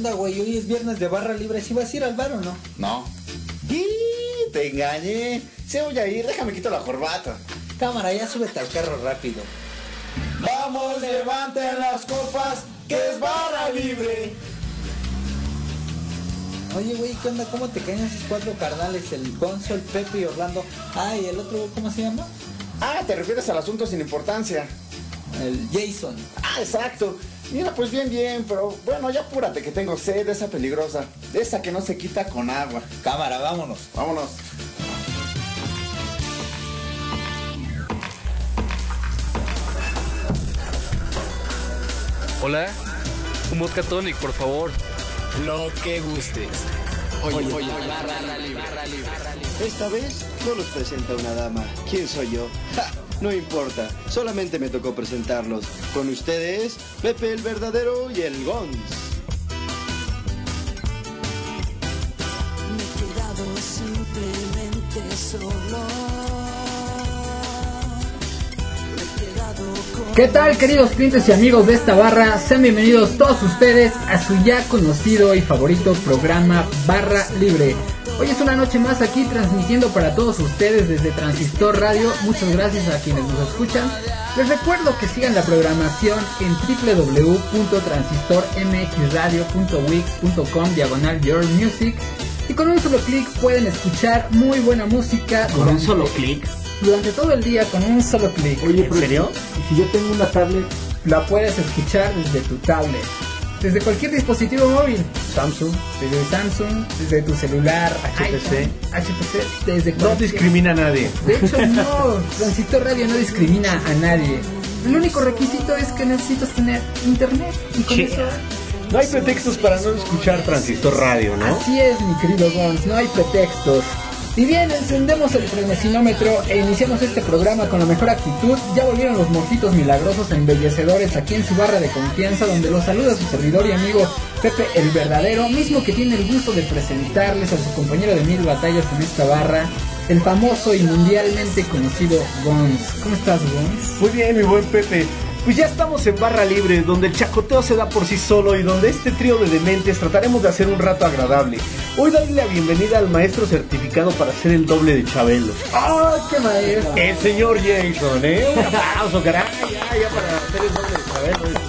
¿Qué onda, güey? Hoy es viernes de barra libre. ¿Sí vas a ir al bar o no? No. Y te engañé. Sí voy a ir, déjame quito la corbata. Cámara, ya súbete al carro rápido. Vamos, levanten las copas, que es barra libre. Oye, güey, ¿qué onda? ¿Cómo te caen esos cuatro carnales? El Gonzo, el Pepe y Orlando. Ah, y el otro, ¿cómo se llama? Ah, te refieres al asunto sin importancia. El Jason. Ah, exacto. Mira, pues bien, bien, pero bueno, ya apúrate que tengo sed, esa peligrosa. Esa que no se quita con agua. Cámara, vámonos. Vámonos. Hola, un vodka tonic, por favor. Lo que gustes. Oye, oye, barra libre. Esta vez no los presenta una dama. ¿Quién soy yo? ¡Ja! No importa, solamente me tocó presentarlos. Con ustedes, Pepe el verdadero y el Gons. Me he quedado simplemente solo. ¿Qué tal queridos clientes y amigos de esta barra? Sean bienvenidos todos ustedes a su ya conocido y favorito programa Barra Libre. Hoy es una noche más aquí transmitiendo para todos ustedes desde Transistor Radio. Muchas gracias a quienes nos escuchan. Les recuerdo que sigan la programación en www.transistormxradio.wix.com diagonal Your Music y con un solo clic pueden escuchar muy buena música Con un solo clic. Durante todo el día con un solo clic. Oye, ¿en serio? ¿Y si yo tengo una tablet La puedes escuchar desde tu tablet, desde cualquier dispositivo móvil, Samsung? desde Samsung, desde tu celular, HTC. iPhone, HTC, desde No cualquier- discrimina a nadie. De hecho, no, Transistor Radio no discrimina a nadie. El único requisito es que necesitas tener internet y con eso No hay pretextos para no escuchar Transistor Radio, ¿no? Así es, mi querido Gons, no hay pretextos. Y bien, encendemos el frenesinómetro e iniciamos este programa con la mejor actitud. Ya volvieron los mojitos milagrosos e embellecedores aquí en su barra de confianza, donde los saluda su servidor y amigo Pepe el Verdadero, mismo que tiene el gusto de presentarles a su compañero de mil batallas en esta barra, el famoso y mundialmente conocido Gons. ¿Cómo estás, Gons? Muy bien, mi buen Pepe. Pues ya estamos en Barra Libre, donde el chacoteo se da por sí solo y donde este trío de dementes trataremos de hacer un rato agradable. Hoy darle la bienvenida al maestro certificado para hacer el doble de Chabelo. ¡Ay, qué maestro! El señor Jason, ¿eh? Un aplauso, caray. Ya, ya para hacer el doble de Chabelo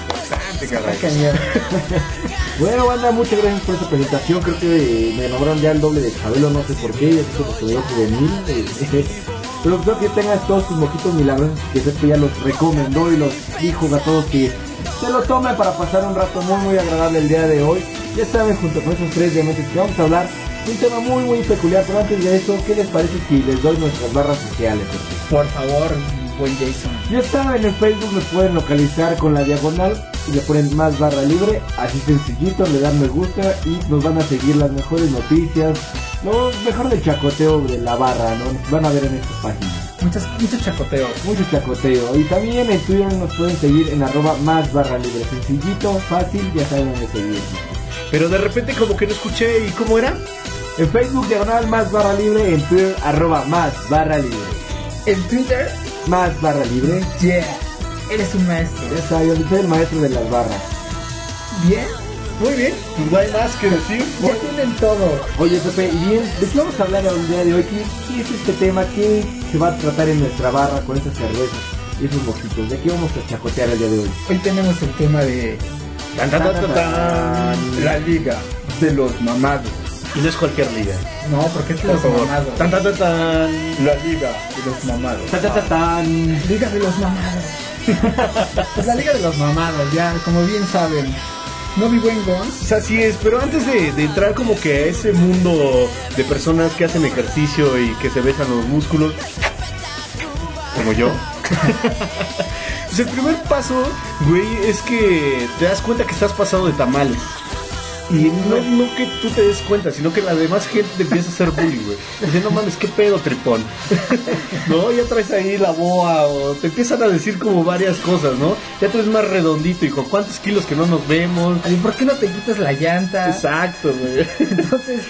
es caray. Cañón. Bueno, banda, muchas gracias por esta presentación. Creo que eh, me nombraron ya el doble de Chabelo, no sé por qué, ya sé que se juvenil. Pero creo que tengas todos tus mojitos milagrosos que Pepe ya los recomendó y los dijo a todos que se lo tomen para pasar un rato muy muy agradable el día de hoy. Ya saben, junto con esos tres diamantes que vamos a hablar un tema muy muy peculiar. Pero antes de eso, ¿qué les parece si les doy nuestras barras sociales? Por favor, buen Jason. Ya saben, en Facebook nos pueden localizar con la diagonal y le ponen más barra libre, así sencillito, le dan me gusta y nos van a seguir las mejores noticias, lo mejor del chacoteo de la barra, ¿no? Van a ver en estas páginas. Muchos, muchos chacoteos. Mucho chacoteo. Y también en Twitter nos pueden seguir en arroba más barra libre. Sencillito, fácil, ya saben dónde seguir. Pero de repente como que no escuché, ¿y cómo era? En Facebook diagonal más barra libre, en Twitter arroba más barra libre. En Twitter, Más barra libre. yeah, eres un maestro. Ya saben, yo soy el maestro de las barras. Bien, Muy bien, pues no hay más que decir. ya tienen todo. Oye Pepe, y bien, ¿de qué vamos a hablar el día de hoy? ¿Qué, qué es este tema? ¿Qué se va a tratar en nuestra barra con estas cervezas y esos mojitos? ¿De qué vamos a chacotear el día de hoy? Hoy tenemos el tema de Tan, tan, tan, tan, tan. la liga de los mamados. Y no es cualquier liga. No, porque es Por los favor. mamados. Tan, tan, tan, tan. La liga de los mamados. Ta, ta, ta, tan. Liga de los mamados. pues la liga de los mamados, ya, como bien saben. No vi buen Gons. Así es, pero antes de, de entrar como que a ese mundo de personas que hacen ejercicio y que se besan los músculos, como yo, pues el primer paso, güey, es que te das cuenta que estás pasado de tamales. Y no, no que tú te des cuenta, sino que la demás gente te empieza a hacer bullying, güey. Dice, no mames, qué pedo, tripón. no, ya traes ahí la boa, o te empiezan a decir como varias cosas, ¿no? ya te ves más redondito, hijo. ¿Cuántos kilos que no nos vemos? Ay, ¿Por qué no te quitas la llanta? Exacto, güey. Entonces,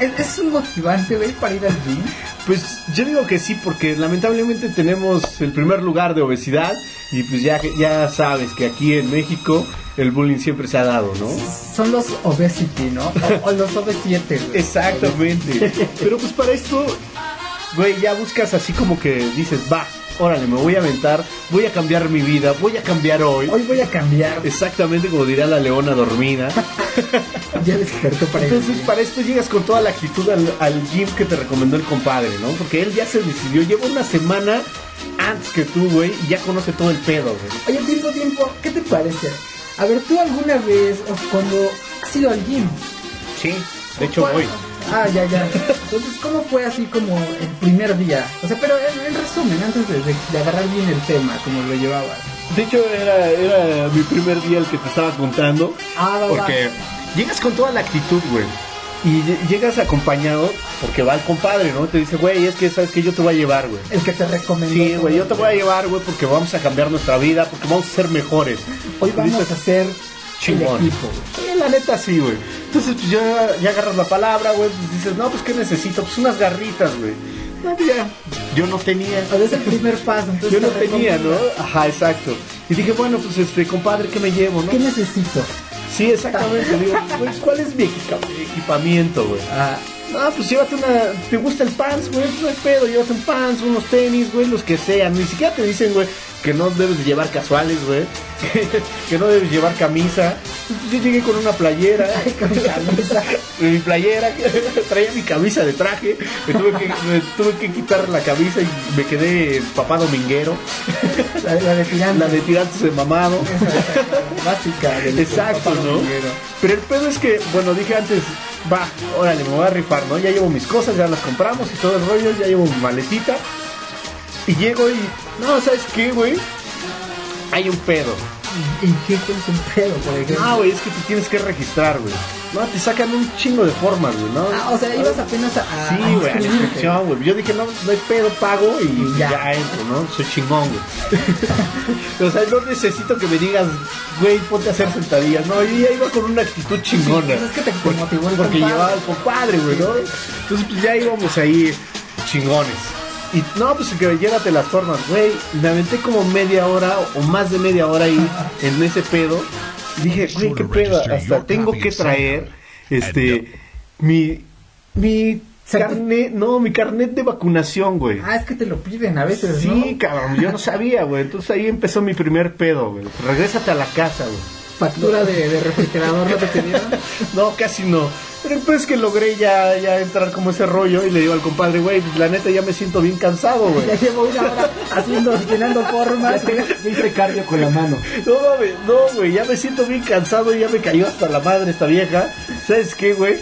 ¿es, es un motivante, güey, para ir al gym? Pues yo digo que sí, porque lamentablemente tenemos el primer lugar de obesidad y pues ya, ya sabes que aquí en México el bullying siempre se ha dado, ¿no? Son los obesity, ¿no? O, o los obesiete, güey. Exactamente. Pero pues para esto, güey, ya buscas así como que dices, va, órale, me voy a aventar, voy a cambiar mi vida, voy a cambiar hoy. Hoy voy a cambiar. Exactamente como diría la leona dormida. Ya despertó para al Entonces para esto llegas con toda la actitud al, al gym que te recomendó el compadre, ¿no? Porque él ya se decidió, lleva una semana antes que tú, güey, y ya conoce todo el pedo, güey. Oye, tiempo, tiempo, ¿qué te parece? A ver, ¿tú alguna vez, o cuando has ido al gym? Sí, de hecho ¿cuál- voy. Ah, ya, ya. Entonces, ¿cómo fue así como el primer día? O sea, pero en, en resumen, antes de, de- de agarrar bien el tema, como lo llevabas. De hecho era, era mi primer día el que te estaba contando. Ah, va, va. Porque llegas con toda la actitud, güey. Y lle- llegas acompañado porque va el compadre, ¿no? Te dice, güey, es que sabes que yo te voy a llevar, güey. El que te recomendó. Sí, güey, yo te voy a llevar, güey, porque vamos a cambiar nuestra vida, porque vamos a ser mejores. Hoy vamos dices, a hacer chingón. el equipo. güey. La neta sí, güey. Entonces, pues ya, ya agarras la palabra, güey, pues dices, no, pues ¿qué necesito? Pues unas garritas, güey. No, pues ya, yo no tenía. O sea, es el primer paso. Entonces Yo no te tenía, ¿no? Ajá, exacto. Y dije, bueno, pues este, compadre, ¿qué me llevo, no? ¿Qué necesito? Sí, exactamente. Digo, güey, ¿cuál es mi equipamiento, güey? Ah, Ah, pues llévate una. ¿Te gusta el pants, güey? No hay pedo, llévate un pants, unos tenis, güey, los que sean. Ni siquiera te dicen, güey, que no debes de llevar casuales, güey. que no debes llevar camisa. Yo llegué con una playera. con camisa. mi playera, traía mi camisa de traje. Me tuve, que, me tuve que quitar la camisa y me quedé papá dominguero. la, la de tirante. La de tirantes de mamado. básica del Exacto, ¿no? dominguero. Pero el pedo es que, bueno, dije antes, va, órale, me voy a rifar, ¿no? Ya llevo mis cosas, ya las compramos y todo el rollo, ya llevo mi maletita. Y llego y, no, ¿sabes qué, güey? Hay un pedo. ¿Y qué es un pedo, por ejemplo? Ah, güey, es que te tienes que registrar, güey. No, te sacan un chingo de formas, güey, ¿no? Ah, o sea, ibas apenas a, Sí, güey, a la inscripción, güey. Yo dije, no, no hay pedo, pago y, ya. ya. entro, ¿no? Soy chingón, güey. o sea, no necesito que me digas, güey, ponte a hacer sentadillas. No, yo ya iba con una actitud chingona. pues es que te- te motivó el Porque compadre. llevaba al compadre, güey, ¿no? Entonces, pues ya íbamos ahí chingones. Y no, pues que llévate las formas, güey. Me aventé como media hora o más de media hora ahí en ese pedo. Y dije, güey, qué pedo. Hasta tengo que traer este mi mi carnet, no, mi carnet de vacunación, güey. Ah, es que te lo piden a veces, Sí, ¿no? cabrón, yo no sabía, güey. Entonces ahí empezó mi primer pedo, güey. Regrésate a la casa, güey. Factura de, de refrigerador no te pidieron. No, casi no. Pero entonces que logré ya, ya entrar como ese rollo y le digo al compadre, güey, pues, la neta ya me siento bien cansado, güey. Ya llevo una hora haciendo, llenando formas. Me hice cardio con la mano. No mames, no, güey, ya me siento bien cansado y ya me cayó hasta la madre esta vieja. ¿Sabes qué, güey?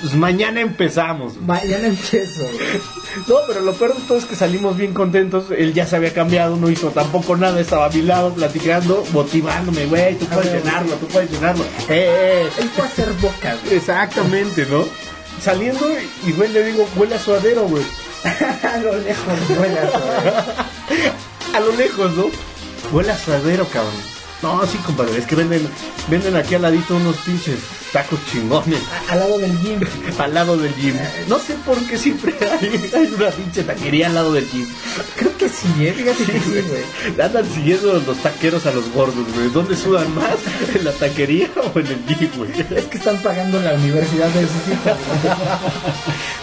Pues mañana empezamos. Mañana empiezo. No, pero lo peor de todo es que salimos bien contentos. Él ya se había cambiado, no hizo tampoco nada, estaba a mi lado platicando, motivándome, güey, tú puedes ver, llenarlo, tú puedes llenarlo. Eh, eh. Él puede hacer bocas, güey. Exactamente, ¿no? Saliendo y, güey, le digo, huele a suadero, güey. A lo lejos, vuela, güey. A lo lejos, ¿no? Huele a suadero, cabrón. No, sí, compadre, es que venden, venden aquí al ladito unos pinches tacos chingones. A- Al lado del gym. Al lado del gym. No sé por qué siempre hay, hay una pinche taquería al lado del gym. Creo que sí, eh. Fíjate que sí, güey. Andan siguiendo los taqueros a los gordos, güey. ¿Dónde sudan más? ¿En la taquería o en el gym, güey? Es que están pagando la universidad de sus hijos.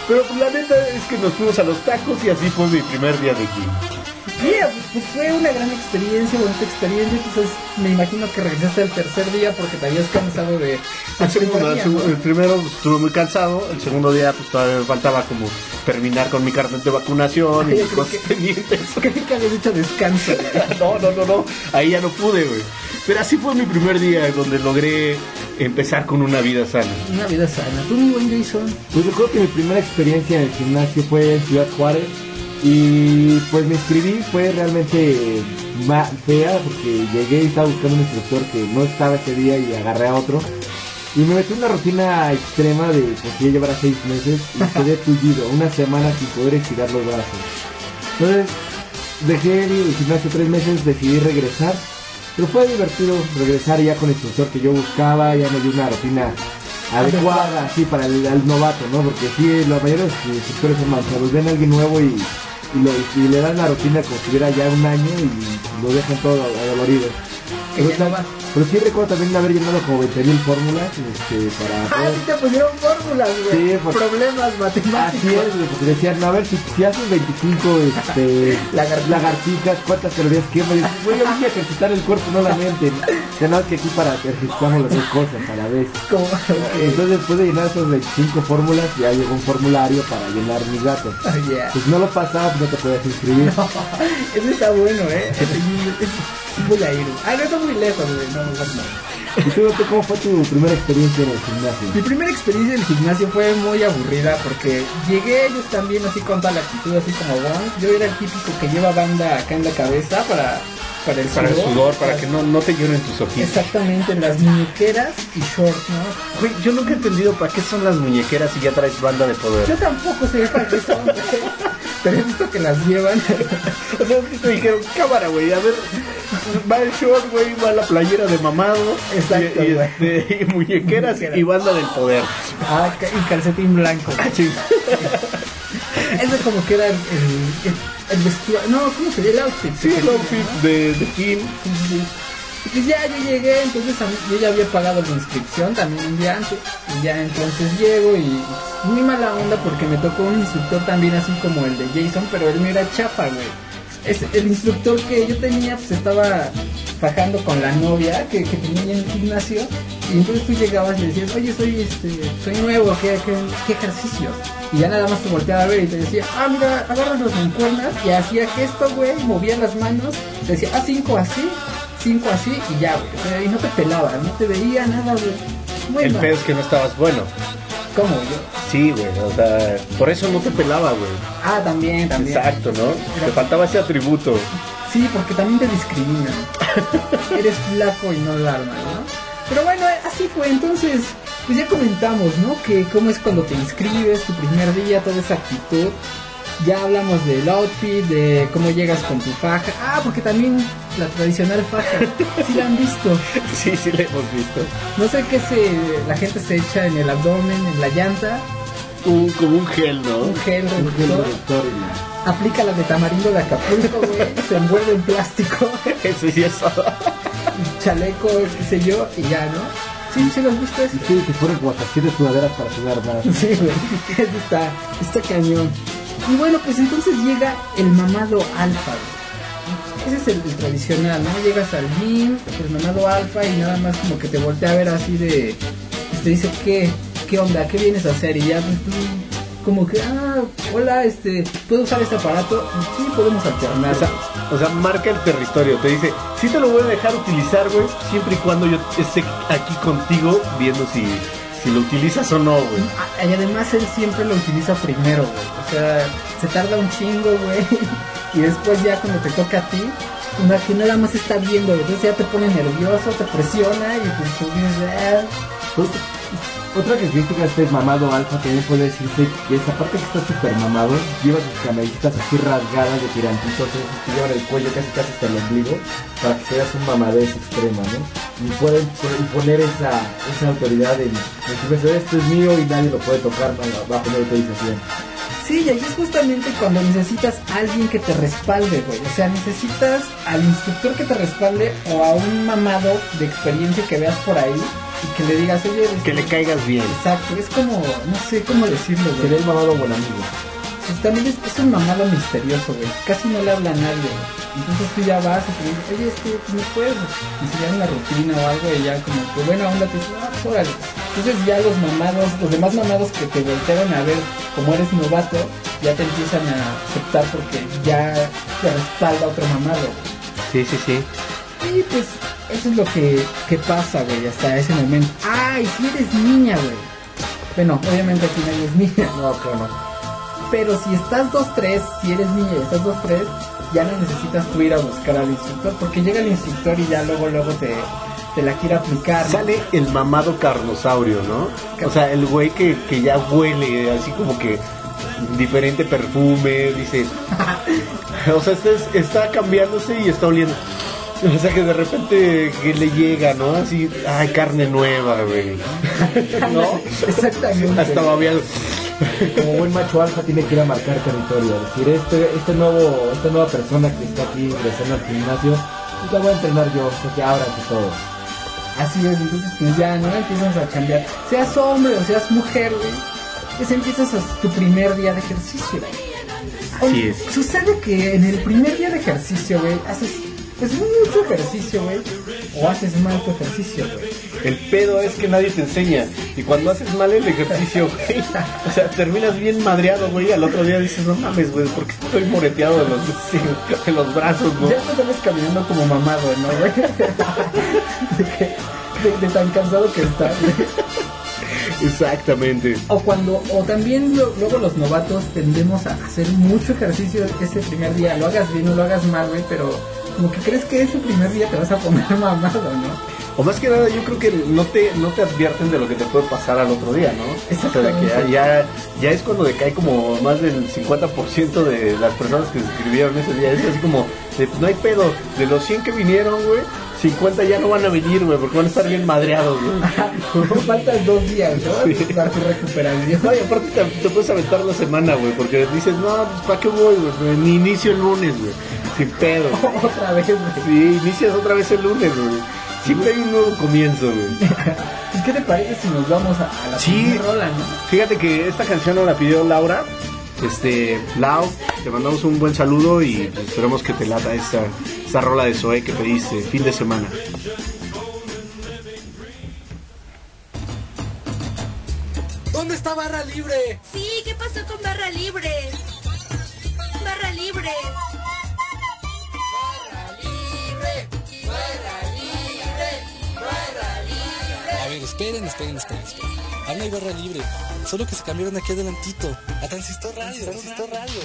Pero pues, la neta es que nos fuimos a los tacos y así fue mi primer día de gym. Mira, pues fue una gran experiencia, bonita experiencia. Entonces me imagino que regresaste el tercer día porque te habías cansado de. El, segundo, el, el primero pues, estuve muy cansado, el segundo día pues todavía me faltaba como terminar con mi carnet de vacunación y mis cosas que- pendientes. Que habías dicho descanso. güey. No, no, no, no, ahí ya no pude, güey. Pero así fue mi primer día donde logré empezar con una vida sana. Una vida sana. Tú, mi buen Jason. Pues recuerdo que mi primera experiencia en el gimnasio fue en Ciudad Juárez y pues me inscribí, fue realmente ma- fea porque llegué y estaba buscando un instructor que no estaba ese día y agarré a otro y me metí en una rutina extrema de pues ya llevar a seis meses y quedé tullido, una semana sin poder estirar los brazos. Entonces dejé el gimnasio tres meses, decidí regresar Pero fue divertido regresar ya con el instructor que yo buscaba, ya me dio una rutina adecuada, así, para el, novato, ¿no? Porque sí, la mayoría de los instructores son manchados, ven a alguien nuevo y, y, le dan la rutina como si tuviera ya un año y lo dejan todo adolorido. Que Pero, sí recuerdo también haber llenado como 20.000 fórmulas este, para Ah, poder- sí te pusieron fórmulas, güey. Sí, por- Problemas matemáticos. Así es, porque decían, no, a ver, si, si haces 25 este, Lagartijas. lagartijas, ¿cuántas calorías quemas? Güey, yo voy a ejercitar el cuerpo, no la mente. Ya no, es que aquí para ejercitamos las dos cosas a la vez. Como, Entonces, después de llenar esas 25 fórmulas, ya llegó un formulario para llenar mis datos. Oh, yeah. Pues no lo pasaba, pues no te podías inscribir. Ese está bueno, eh. Voy a ir. Ah, no está muy lejos, güey. No, no, no. ¿Y tú, Beto, cómo fue tu primera experiencia en el Mi gimnasio? primera experiencia en el gimnasio fue muy aburrida porque llegué ellos también así con toda la actitud, así como Juan. Yo era el típico que lleva banda acá en la cabeza para, para el Para el sudor, para que no, no te lloren tus ojitos. Exactamente, las muñequeras y shorts, ¿no? Güey, yo nunca he entendido para qué son las muñequeras si ya traes banda de poder. Yo tampoco sé para qué son, pero he visto que las llevan. O sea, dijeron, cámara, güey, a ver, va el short, güey, va la playera de mamado, Exacto, y, este, y muñequeras y banda del poder. Ah, y calcetín blanco. Ese como que era el, el, el vestuario. No, ¿cómo se llama? El outfit. Sí, el outfit de, de Kim. Sí, sí, Pues ya yo llegué, entonces yo ya había pagado la inscripción también un día antes. Y ya entonces llego y muy mala onda porque me tocó un instructor también así como el de Jason, pero él no era chapa, güey. Es, el instructor que yo tenía pues estaba fajando con la novia que, tenía en el gimnasio y entonces tú llegabas y decías, oye, soy este, soy nuevo, ¿qué, qué, qué ejercicio? Y ya nada más te volteaba a ver y te decía, ah, mira, agarras las mancuernas y hacía gesto, güey, movía las manos, te decía, ah, cinco así, cinco así y ya, güey. O sea, y no te pelaba, no te veía nada, güey. Muy El pedo es que no estabas bueno. ¿Cómo yo? Sí, güey, o sea, por eso no te pelaba, güey. Ah, también, también. Exacto, ¿no? Te faltaba ese atributo. Sí, porque también te discriminan. Eres flaco y no la arma, ¿no? Pero bueno, así fue. Entonces, pues ya comentamos, ¿no? Que cómo es cuando te inscribes, tu primer día, toda esa actitud. Ya hablamos del outfit, de cómo llegas con tu faja. Ah, porque también la tradicional faja. Sí la han visto. Sí, sí, le hemos visto. No sé qué se, la gente se echa en el abdomen, en la llanta. Un, como un gel, ¿no? Un gel Un gel reductor. y la- Aplica la de tamarindo de Acapulco, güey. Se envuelve en plástico. Eso sí, eso. chaleco, qué sé yo, y ya, ¿no? Sí, sí, lo has visto eso. Y sí, que fueron como hasta siete sudaderas para sudar más. Sí, güey, está, está cañón. Y bueno, pues entonces llega el mamado alfa. Ese es el, tradicional, ¿no? Llegas al gym, el mamado alfa y nada más como que te voltea a ver así de... te dice, ¿qué? ¿Qué onda? ¿Qué vienes a hacer? Y ya tú como que, ah, hola, este, ¿puedo usar este aparato? Sí, podemos alternar. O sea, o sea, marca el territorio. Te dice, sí te lo voy a dejar utilizar, güey, siempre y cuando yo esté aquí contigo viendo si, si lo utilizas o no, güey. Ah, Y además él siempre lo utiliza primero, güey. O sea, se tarda un chingo, güey. Y después ya cuando te toca a ti, que nada más está viendo, entonces ya te pone nervioso, te presiona y pues tú dices, ah, Pues, otra característica de este mamado alfa también puede decirse que esa parte que está súper mamado, lleva sus camelitas así rasgadas de tirantitos, que llevan el cuello casi casi hasta el ombligo, para que seas un mamadez extrema, ¿no? Y pueden y poner esa, esa autoridad en, en su esto es mío y nadie lo puede tocar bajo- mi autorización. Sí, y ahí es justamente cuando necesitas a alguien que te respalde, güey. O sea, necesitas al instructor que te respalde o a un mamado de experiencia que veas por ahí que le digas, oye, Que le caigas bien. Exacto, es como, no sé cómo decirlo, güey. Sería el mamado buen amigo. Pues también es, es un mamado misterioso, güey. Casi no le habla a nadie. güey. Entonces tú ya vas y te dices, oye, es que no puedo enseñar una rutina o algo y ya como que buena onda te dices, ah, pues órale. Entonces ya los mamados, los demás mamados que te voltearon a ver como eres novato, ya te empiezan a aceptar porque ya te respalda otro mamado. Sí, sí, sí. Y pues eso es lo que, que pasa, güey, hasta ese momento. Ay, si eres niña, güey. Bueno, obviamente aquí nadie es niña. No, claro, no. Pero si estás 2-3, si eres niña y estás 2-3, ya no necesitas tú ir a buscar al instructor, porque llega el instructor y ya luego, luego te, te la quiere aplicar. ¿no? Sale el mamado carnosaurio, ¿no? O sea, el güey que, que ya huele así como que diferente perfume, dice. o sea, este es- está cambiándose y está oliendo. O sea que de repente que le llega, ¿no? Así, ay, carne nueva, güey. ¿No? Exactamente. Hasta babeado. Como buen macho alfa tiene que ir a marcar territorio. Es decir, este, este nuevo, esta nueva persona que está aquí ingresando al gimnasio, pues la voy a entrenar yo, porque ahora que todo. Así es, entonces pues ya, ¿no? Empiezas a cambiar. Seas hombre o seas mujer, güey. Pues empiezas a- tu primer día de ejercicio. Así Oye, es. Sucede que en el primer día de ejercicio, güey, haces pues mucho ejercicio, güey. O haces mal tu ejercicio, güey. El pedo es que nadie te enseña. Y cuando haces mal el ejercicio, güey, o sea, terminas bien madreado, güey. Al otro día dices, no mames, güey, ¿por qué estoy moreteado de los, de los brazos, no? Ya te sales caminando como mamado, ¿no, güey? de, de- de tan cansado que estás, güey. Exactamente. O cuando, o también lo- luego los novatos tendemos a hacer mucho ejercicio ese primer día, lo hagas bien o lo hagas mal, güey, pero como que crees que ese primer día te vas a poner mamado, ¿no? O más que nada, yo creo que no te, no te advierten de lo que te puede pasar al otro día, ¿no? O sea, que ya, ya, ya es cuando decae como más del 50% de las personas que se escribieron ese día. Es así como, de, pues no hay pedo, de los 100 que vinieron, güey, 50 ya no van a venir, güey, porque van a estar bien madreados, güey. Faltan dos días, ¿no? Para tu recuperación. No, y aparte te, te puedes aventar la semana, güey, porque dices, no, pues ¿para qué voy, güey? Ni inicio el lunes, güey. Sin pedo. Otra vez, güey. Sí, inicias otra vez el lunes, güey. Siempre hay un nuevo comienzo, güey. Pues, ¿Qué te parece si nos vamos a, a la Sí. rola, no? Fíjate que esta canción nos la pidió Laura. Este, Lau, te mandamos un buen saludo y esperemos que te lata esta, esta rola de Zoe que pediste, fin de semana. ¿Dónde está Barra Libre? Sí, ¿qué pasó con Barra Libre? Barra Libre. A ver, esperen, esperen, esperen, esperen. Aún hay Barra Libre. Solo que se cambiaron aquí adelantito. A Transistor Radio, Transistor Radio.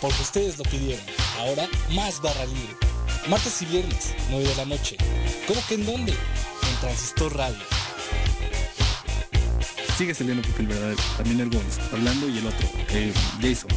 Porque ustedes lo pidieron. Ahora, más Barra Libre. Martes y viernes, 9 de la noche. ¿Cómo que en dónde? En Transistor Radio. Sigue saliendo Pepe el verdadero, también el Gonz, Orlando y el otro, eh, Jason.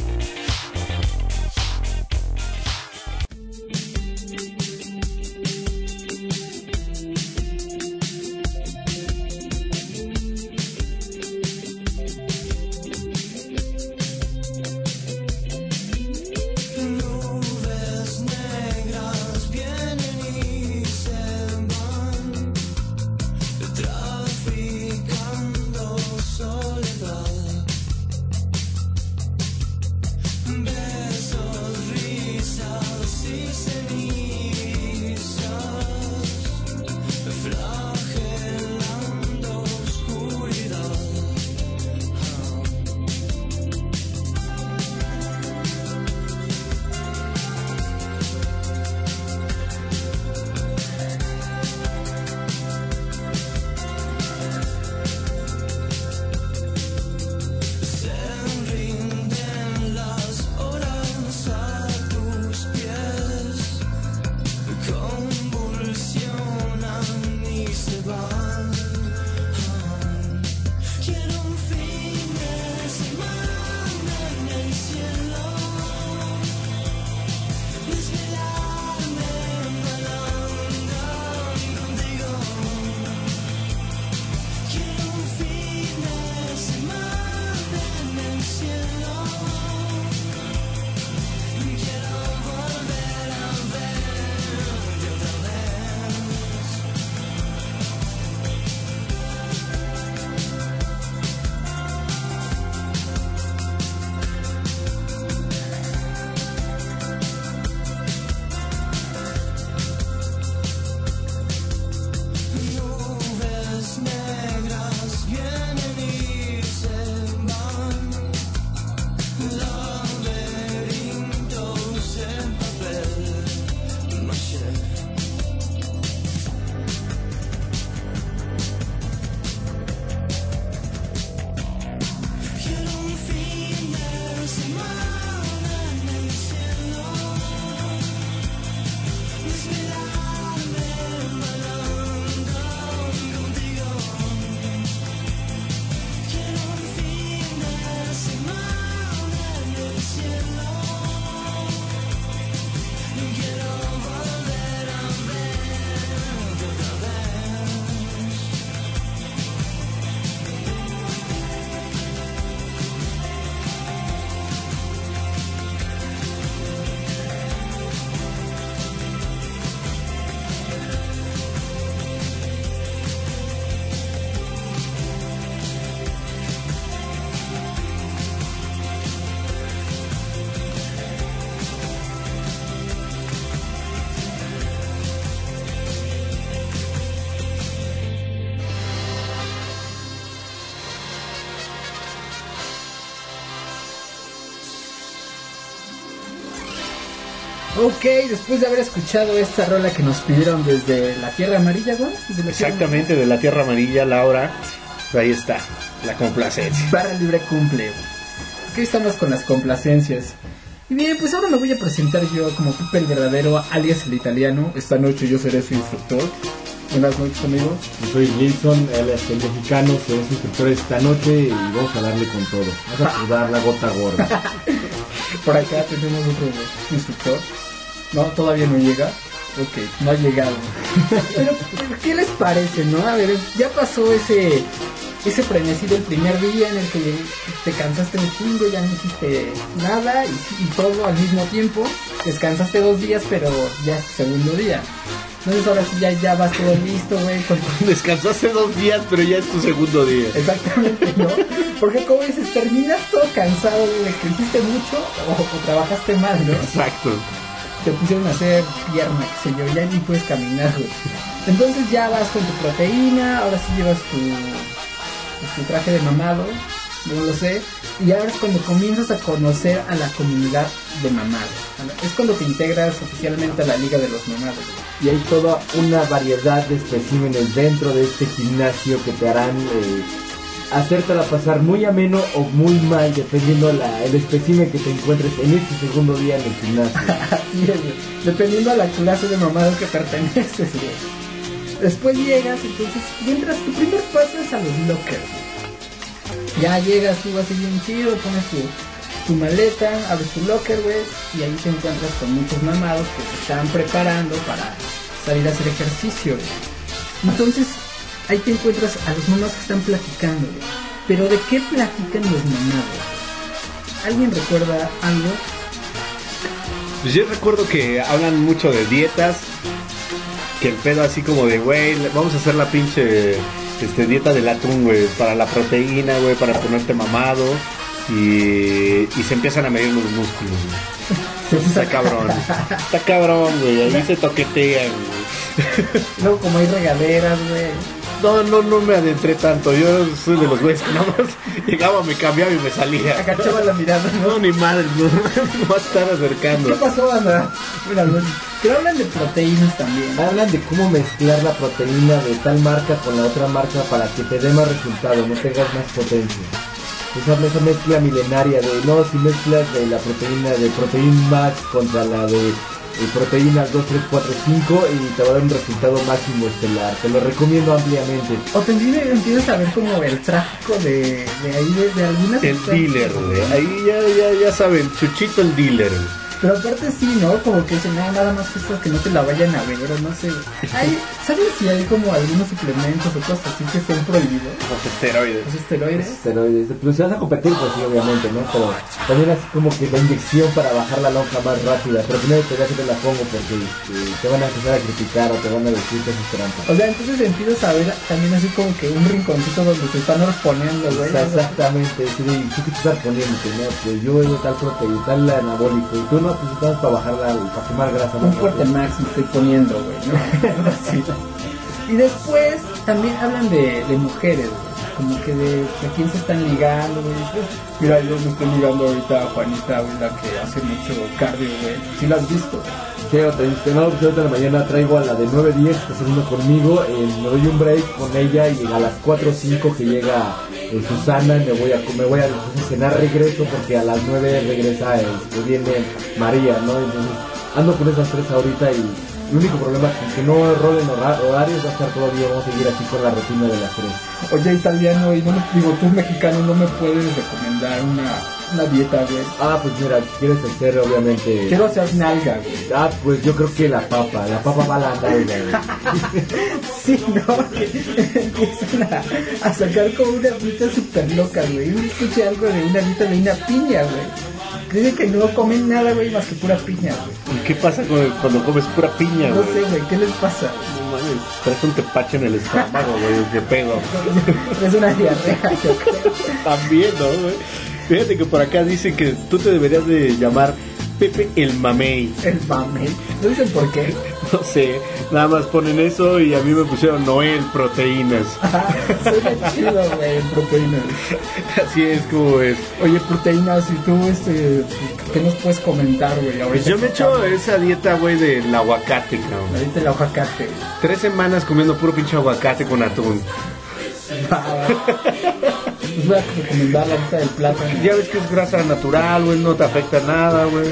Ok, después de haber escuchado esta rola que nos pidieron desde la Tierra Amarilla, güey. Tierra Exactamente, de la Tierra Amarilla, Laura. Ahí está, la complacencia. Barra libre cumple. Aquí estamos con las complacencias. Y bien, pues ahora me voy a presentar yo como Pepe el verdadero, alias el italiano. Esta noche yo seré su instructor. Buenas noches, amigos. Yo soy Wilson, es el mexicano, soy su instructor esta noche y vamos a darle con todo. Vamos a sudar la gota gorda. Por acá tenemos otro instructor. No, todavía no llega. Ok, no ha llegado. Pero, ¿qué les parece, no? A ver, ya pasó ese ese frenesí del primer día en el que te cansaste un chingo, ya no hiciste nada y, y todo al mismo tiempo. Descansaste dos días, pero ya es tu segundo día. Entonces ahora sí ya, ya vas todo listo, güey. Con... Descansaste dos días, pero ya es tu segundo día. Exactamente, ¿no? Porque como dices, terminas todo cansado de que hiciste mucho o, o trabajaste mal, ¿no? Exacto. Te pusieron a hacer pierna, qué sé yo, ya ni puedes caminar, güey. Entonces ya vas con tu proteína, ahora sí llevas tu, tu traje de mamado, no lo sé, y ahora es cuando comienzas a conocer a la comunidad de mamados. Es cuando te integras oficialmente a la liga de los mamados. Y hay toda una variedad de especímenes dentro de este gimnasio que te harán eh, hacértela pasar muy ameno o muy mal, dependiendo la, el espécimen que te encuentres en este segundo día en el gimnasio. Dependiendo a la clase de mamado que perteneces, güey. Después llegas, entonces, y entras, tu primer paso es a los lockers. Ya llegas tú así bien chido, pones tu, tu maleta, abres tu locker, güey, y ahí te encuentras con muchos mamados que se están preparando para salir a hacer ejercicio. Entonces, ahí te encuentras a los mamados que están platicando, güey. Pero ¿de qué platican los mamados? ¿Alguien recuerda algo? Pues yo recuerdo que hablan mucho de dietas, que el pedo así como de, güey, vamos a hacer la pinche este, dieta del atún, güey, para la proteína, güey, para ponerte mamado. Y, y se empiezan a medir los músculos, güey. Está cabrón. Está cabrón, güey. Ahí se toquetean, güey. Luego como hay regaderas, güey. No, no, no me adentré tanto. Yo soy de los güeyes que nada más llegaba, me cambiaba y me salía. Agachaba la mirada, ¿no? No, ni madre, no, no va a estar acercando. ¿Qué pasó, banda? Mira. Pero hablan de proteínas también. Hablan de cómo mezclar la proteína de tal marca con la otra marca para que te dé más resultado, no tengas más potencia. Esa, esa mezcla milenaria de, no, si mezclas de la proteína de Protein Max contra la de eh, proteína 2, 3, 4, 5 y te va a dar un resultado máximo estelar. Te lo recomiendo ampliamente. O te empiezas a ver como el tráfico de, de ahí, de, de algunas El dealer, güey. Ahí ya, ya, ya saben, Chuchito el dealer. Pero aparte sí, ¿no? Como que dicen, "Ah, nada más que esto que no te la vayan a ver o no sé. Hay, ¿Sabes si hay como algunos suplementos o cosas así que estén prohibidos? Los esteroides. Los esteroides. Esteroides. Pues si vas a competir, pues sí, obviamente, ¿no? Pero también así como que la inyección para bajar la lonja más rápida. Pero primero te voy a te la pongo porque este, te van a empezar a criticar o te van a decir que es trampa. O sea, entonces empiezas a ver también así como que un rinconcito donde se están exponiendo, güey. Exactamente, sí, ¿tú qué te estás poniéndote, no? Pues yo veo tal proteína, tal anabólico, y tú no, para bajar la, para quemar grasa. Un fuerte max me estoy poniendo, güey. Y después también hablan de, mujeres. Como que de, de quién se están ligando, güey. Mira, yo me estoy ligando ahorita a Juanita, la que hace mucho cardio, güey. ¿Sí la has visto? Sí, otra, no, pues en la mañana traigo a la de 9.10 que está haciendo conmigo, eh, me doy un break con ella y a las 4 o 5 que llega eh, Susana me voy a me voy a, cenar regreso porque a las 9 regresa este, viene María, ¿no? Entonces ando con esas tres ahorita y el único problema es que no rolen hora- horarios va a estar todavía, vamos a seguir así con la rutina de las tres. Oye, italiano, y no me digo, tú mexicano, no me puedes recomendar una, una dieta, güey. Ah, pues mira, quieres hacer obviamente... Quiero hacer nalga, güey. Ah, pues yo creo que la papa, la papa va a la nalga, güey. Sí, no, que empiezan a, a sacar como una dieta súper loca, güey. Yo escuché algo de una una piña, güey. Dice que no comen nada, güey, más que pura piña, güey. ¿Y qué pasa con- cuando comes pura piña, No güey? sé, güey, ¿qué les pasa? No mames, traes un tepache en el estómago, güey, qué pedo. Es una diarrea. También, ¿no, güey? Fíjate que por acá dicen que tú te deberías de llamar Pepe el Mamey. El mame. ¿No dicen por qué? No sé, nada más ponen eso y a mí me pusieron Noel Proteínas. Suena chido, güey, proteínas. Así es como es. Oye, proteínas, y tú, este, ¿qué nos puedes comentar, güey? Pues yo me echo esa dieta, güey, del aguacate, cabrón. Ahorita el aguacate. Tres semanas comiendo puro pinche aguacate con atún. Les voy a recomendar la lista del plátano. Ya ves que es grasa natural, güey, no te afecta nada, güey.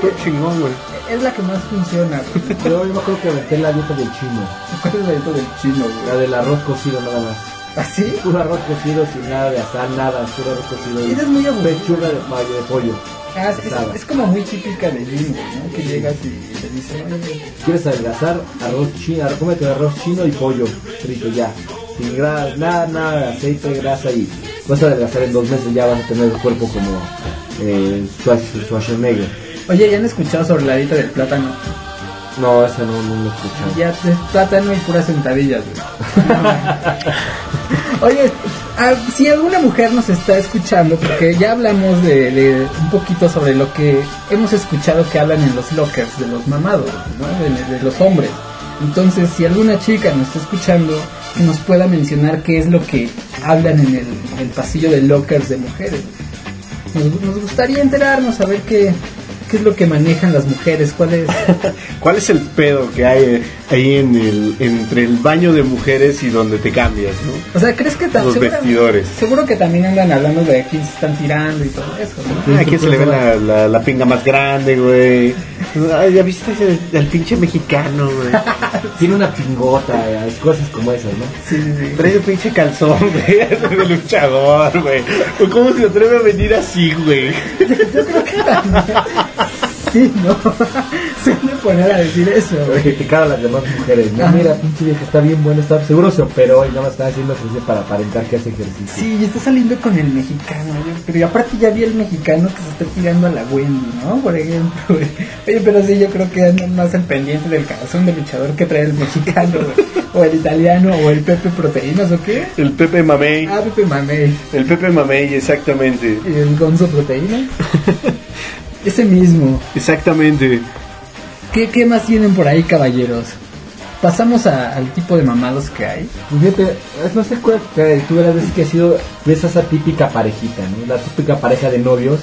Todo chingón, güey. Es la que más funciona, güey. Yo, yo me acuerdo que aventé la dieta del chino. ¿Cuál es la dieta del chino, güey? La del arroz cocido nada más. ¿Así? Puro arroz cocido sin nada de asar, nada, puro arroz cocido. Esa es muy aburrida. Pechuga de pollo, de pollo. Ah, es, como muy típica de güey, ¿no? Que llegas y te dicen, ¿Quieres adelgazar? Arroz chino, cómete arroz chino y pollo frito ya. Sin gra- nada, nada de aceite, grasa y vas a adelgazar en dos meses ya vas a tener el cuerpo como eh, Schwarz- Schwarzenegger. oye, ¿ya han escuchado sobre la dieta del plátano? No, esa no, no lo he escuchado. Ya es plátano y puras sentadillas. Oye, si alguna mujer nos está escuchando, porque ya hablamos de, de un poquito sobre lo que hemos escuchado que hablan en los lockers de los mamados, ¿no? de, de los hombres. Entonces, si alguna chica nos está escuchando, nos pueda mencionar qué es lo que hablan en el, pasillo de lockers de mujeres. Nos, nos gustaría enterarnos, saber qué, qué es lo que manejan las mujeres, cuál es... ¿Cuál es el pedo que hay eh, ahí en el, entre el baño de mujeres y donde te cambias, no? O sea, ¿crees que tam- Los vestidores. Seguro que también andan hablando de a quién se están tirando y todo eso, ¿no? Aquí se le ve la, la, la pinga más grande, güey. Ay, ¿Ya viste del pinche mexicano, güey? Tiene una pingota, eh, cosas como esas, ¿no? Sí, sí, sí. Trae un pinche calzón, güey, de luchador, güey. ¿O ¿Cómo se atreve a venir así, güey? Sí, ¿no? Se van a poner a decir eso, güey. criticar a las demás mujeres. ¿no? Mira, pinche vieja, está bien buena, está, seguro se operó y nada más está haciendo ejercicio para aparentar que hace ejercicio. Sí, y está saliendo con el mexicano, güey. Pero y aparte ya vi el mexicano que se está tirando a la Wendy, ¿no? Por ejemplo, güey. Oye, pero sí, yo creo que andan más al pendiente del calzón de luchador que trae el mexicano, güey. O el italiano, o el Pepe Proteínas, ¿o qué? El Pepe Mamey. Ah, Pepe Mamey. El Pepe Mamey, exactamente. Y el Gonzo Proteína. Ese mismo. Exactamente. ¿Qué, ¿Qué más tienen por ahí, caballeros? Pasamos a- al tipo de mamados que hay. Pues fíjate, es- no sé cuál, tú las veces que ha sido, esa típica parejita, ¿no? La típica pareja de novios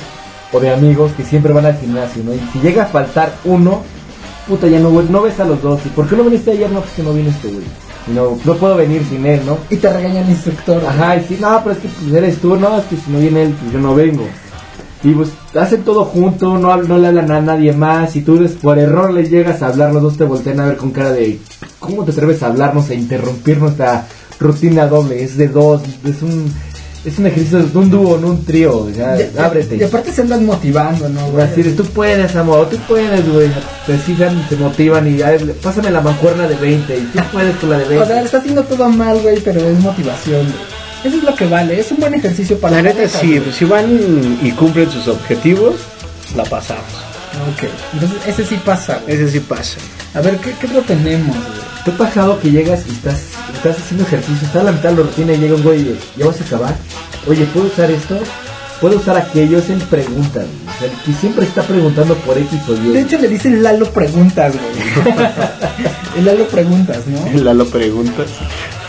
o de amigos que siempre van al gimnasio, ¿no? Y si llega a faltar uno, puta, ya no, voy- no ves a los dos. ¿Y por qué no viniste ayer? No, pues que no vino este güey. No, no puedo venir sin él, ¿no? Y te regaña el instructor. Ajá, y sí, no, pero es que pues, eres tú, no, es que si no viene él, pues yo no vengo. Y pues hacen todo junto, no, no le hablan a nadie más, y tú por error les llegas a hablar, los dos te voltean a ver con cara de, ¿cómo te atreves a hablarnos, a interrumpir nuestra rutina doble? Es de dos, es un, es un ejercicio de un dúo, no un trío, ya, ábrete. Y aparte se andan motivando, ¿no, güey? Así de, tú puedes, amor, tú puedes, güey. Te sigan, te motivan y "Ay, pásame la mancuerna de 20 y tú puedes con la de 20. O sea, le está haciendo todo mal, güey, pero es motivación, güey. Eso es lo que vale, es un buen ejercicio para La neta sí, pues, si van y cumplen sus objetivos, la pasamos. Ok, entonces ese sí pasa, güey. Ese sí pasa. A ver, ¿qué, qué otro tenemos, güey? ¿Te ha pasado que llegas y estás, estás haciendo ejercicio, está a la mitad de la rutina y llega un güey y dice, ¿ya vas a acabar? Oye, ¿puedo usar esto? ¿Puedo usar aquello? Es en preguntas, güey. O sea, el que siempre está preguntando por X o Y. De hecho, le dicen Lalo Preguntas, güey. El Lalo Preguntas, ¿no? La lo preguntas.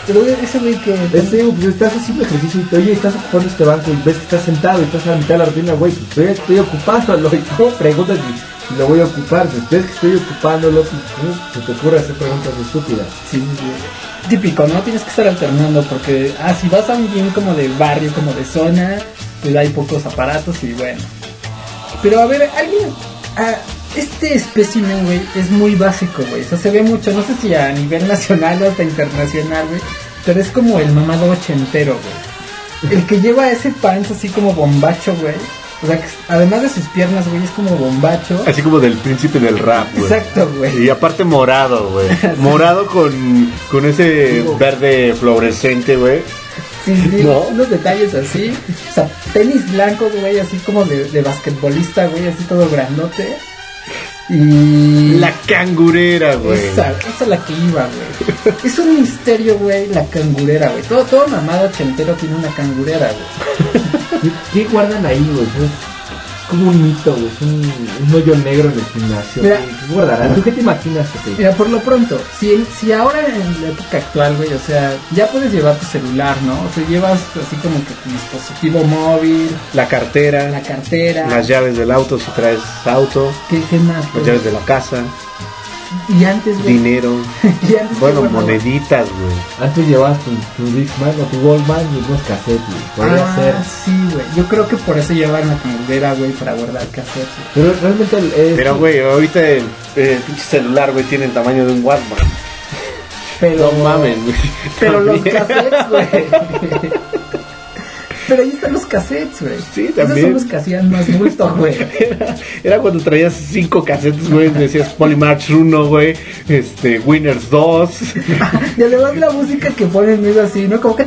Pero ese güey que... Ese, pues estás haciendo ejercicio y te, oye, estás ocupando este banco y ves que estás sentado y estás a la mitad de la rutina, güey, pues estoy, estoy ocupándolo y preguntas si, lo voy a ocupar, pues ves que estoy ocupándolo, pues ¿cómo se te ocurre hacer preguntas estúpidas. Sí, sí. Típico, ¿no? Tienes que estar alternando porque, ah, si vas a un gym como de barrio, como de zona, pues hay pocos aparatos y bueno. Pero a ver, alguien... ah, este espécimen, güey, es muy básico, güey. O sea, se ve mucho, no sé si a nivel nacional o hasta internacional, güey. Pero es como el mamado ochentero, güey. El que lleva ese pants así como bombacho, güey. O sea, que además de sus piernas, güey, es como bombacho. Así como del príncipe del rap, güey. Exacto, güey. Y aparte morado, güey. Morado con, con ese verde fluorescente, güey. Sí, sí, ¿No? unos detalles así. O sea, tenis blancos, güey, así como de, de basquetbolista, güey, así todo grandote. Y. La cangurera, güey. Esa, esa es la que iba, güey. Es un misterio, güey, la cangurera, güey. Todo, todo mamado ochentero tiene una cangurera, güey. ¿Qué, qué guardan ahí, güey? Es como un mito, es un, un hoyo negro en el gimnasio. Mira. ¿Qué guardarán? ¿Tú qué te imaginas? Mira, por lo pronto, si, si ahora en la época actual, güey, o sea, ya puedes llevar tu celular, ¿no? O sea, llevas así como que tu dispositivo móvil, La cartera, la cartera, las llaves del auto si traes auto, ¿qué, qué más? las llaves de la casa, Y antes, güey, dinero, y antes, bueno, moneditas, güey. Antes llevabas tu, tu Discman o tu Wallman y unos cassettes, güey. Podría Ah, ser. sí, güey. Yo creo que por eso llevan la cangurera, güey, para guardar cassettes. Pero realmente el- es... Pero, güey, ahorita el, el pinche celular, güey, tiene el tamaño de un Walkman. Pero, No mames, güey. pero los cassettes, güey. Pero ahí están los cassettes, güey. Sí, Esos también. son los que hacían más bulto, güey. Era, era cuando traías cinco casetes, güey, decías Polymarch 1, güey, este, Winners 2. Y además la música que ponen es así, ¿no? Como que...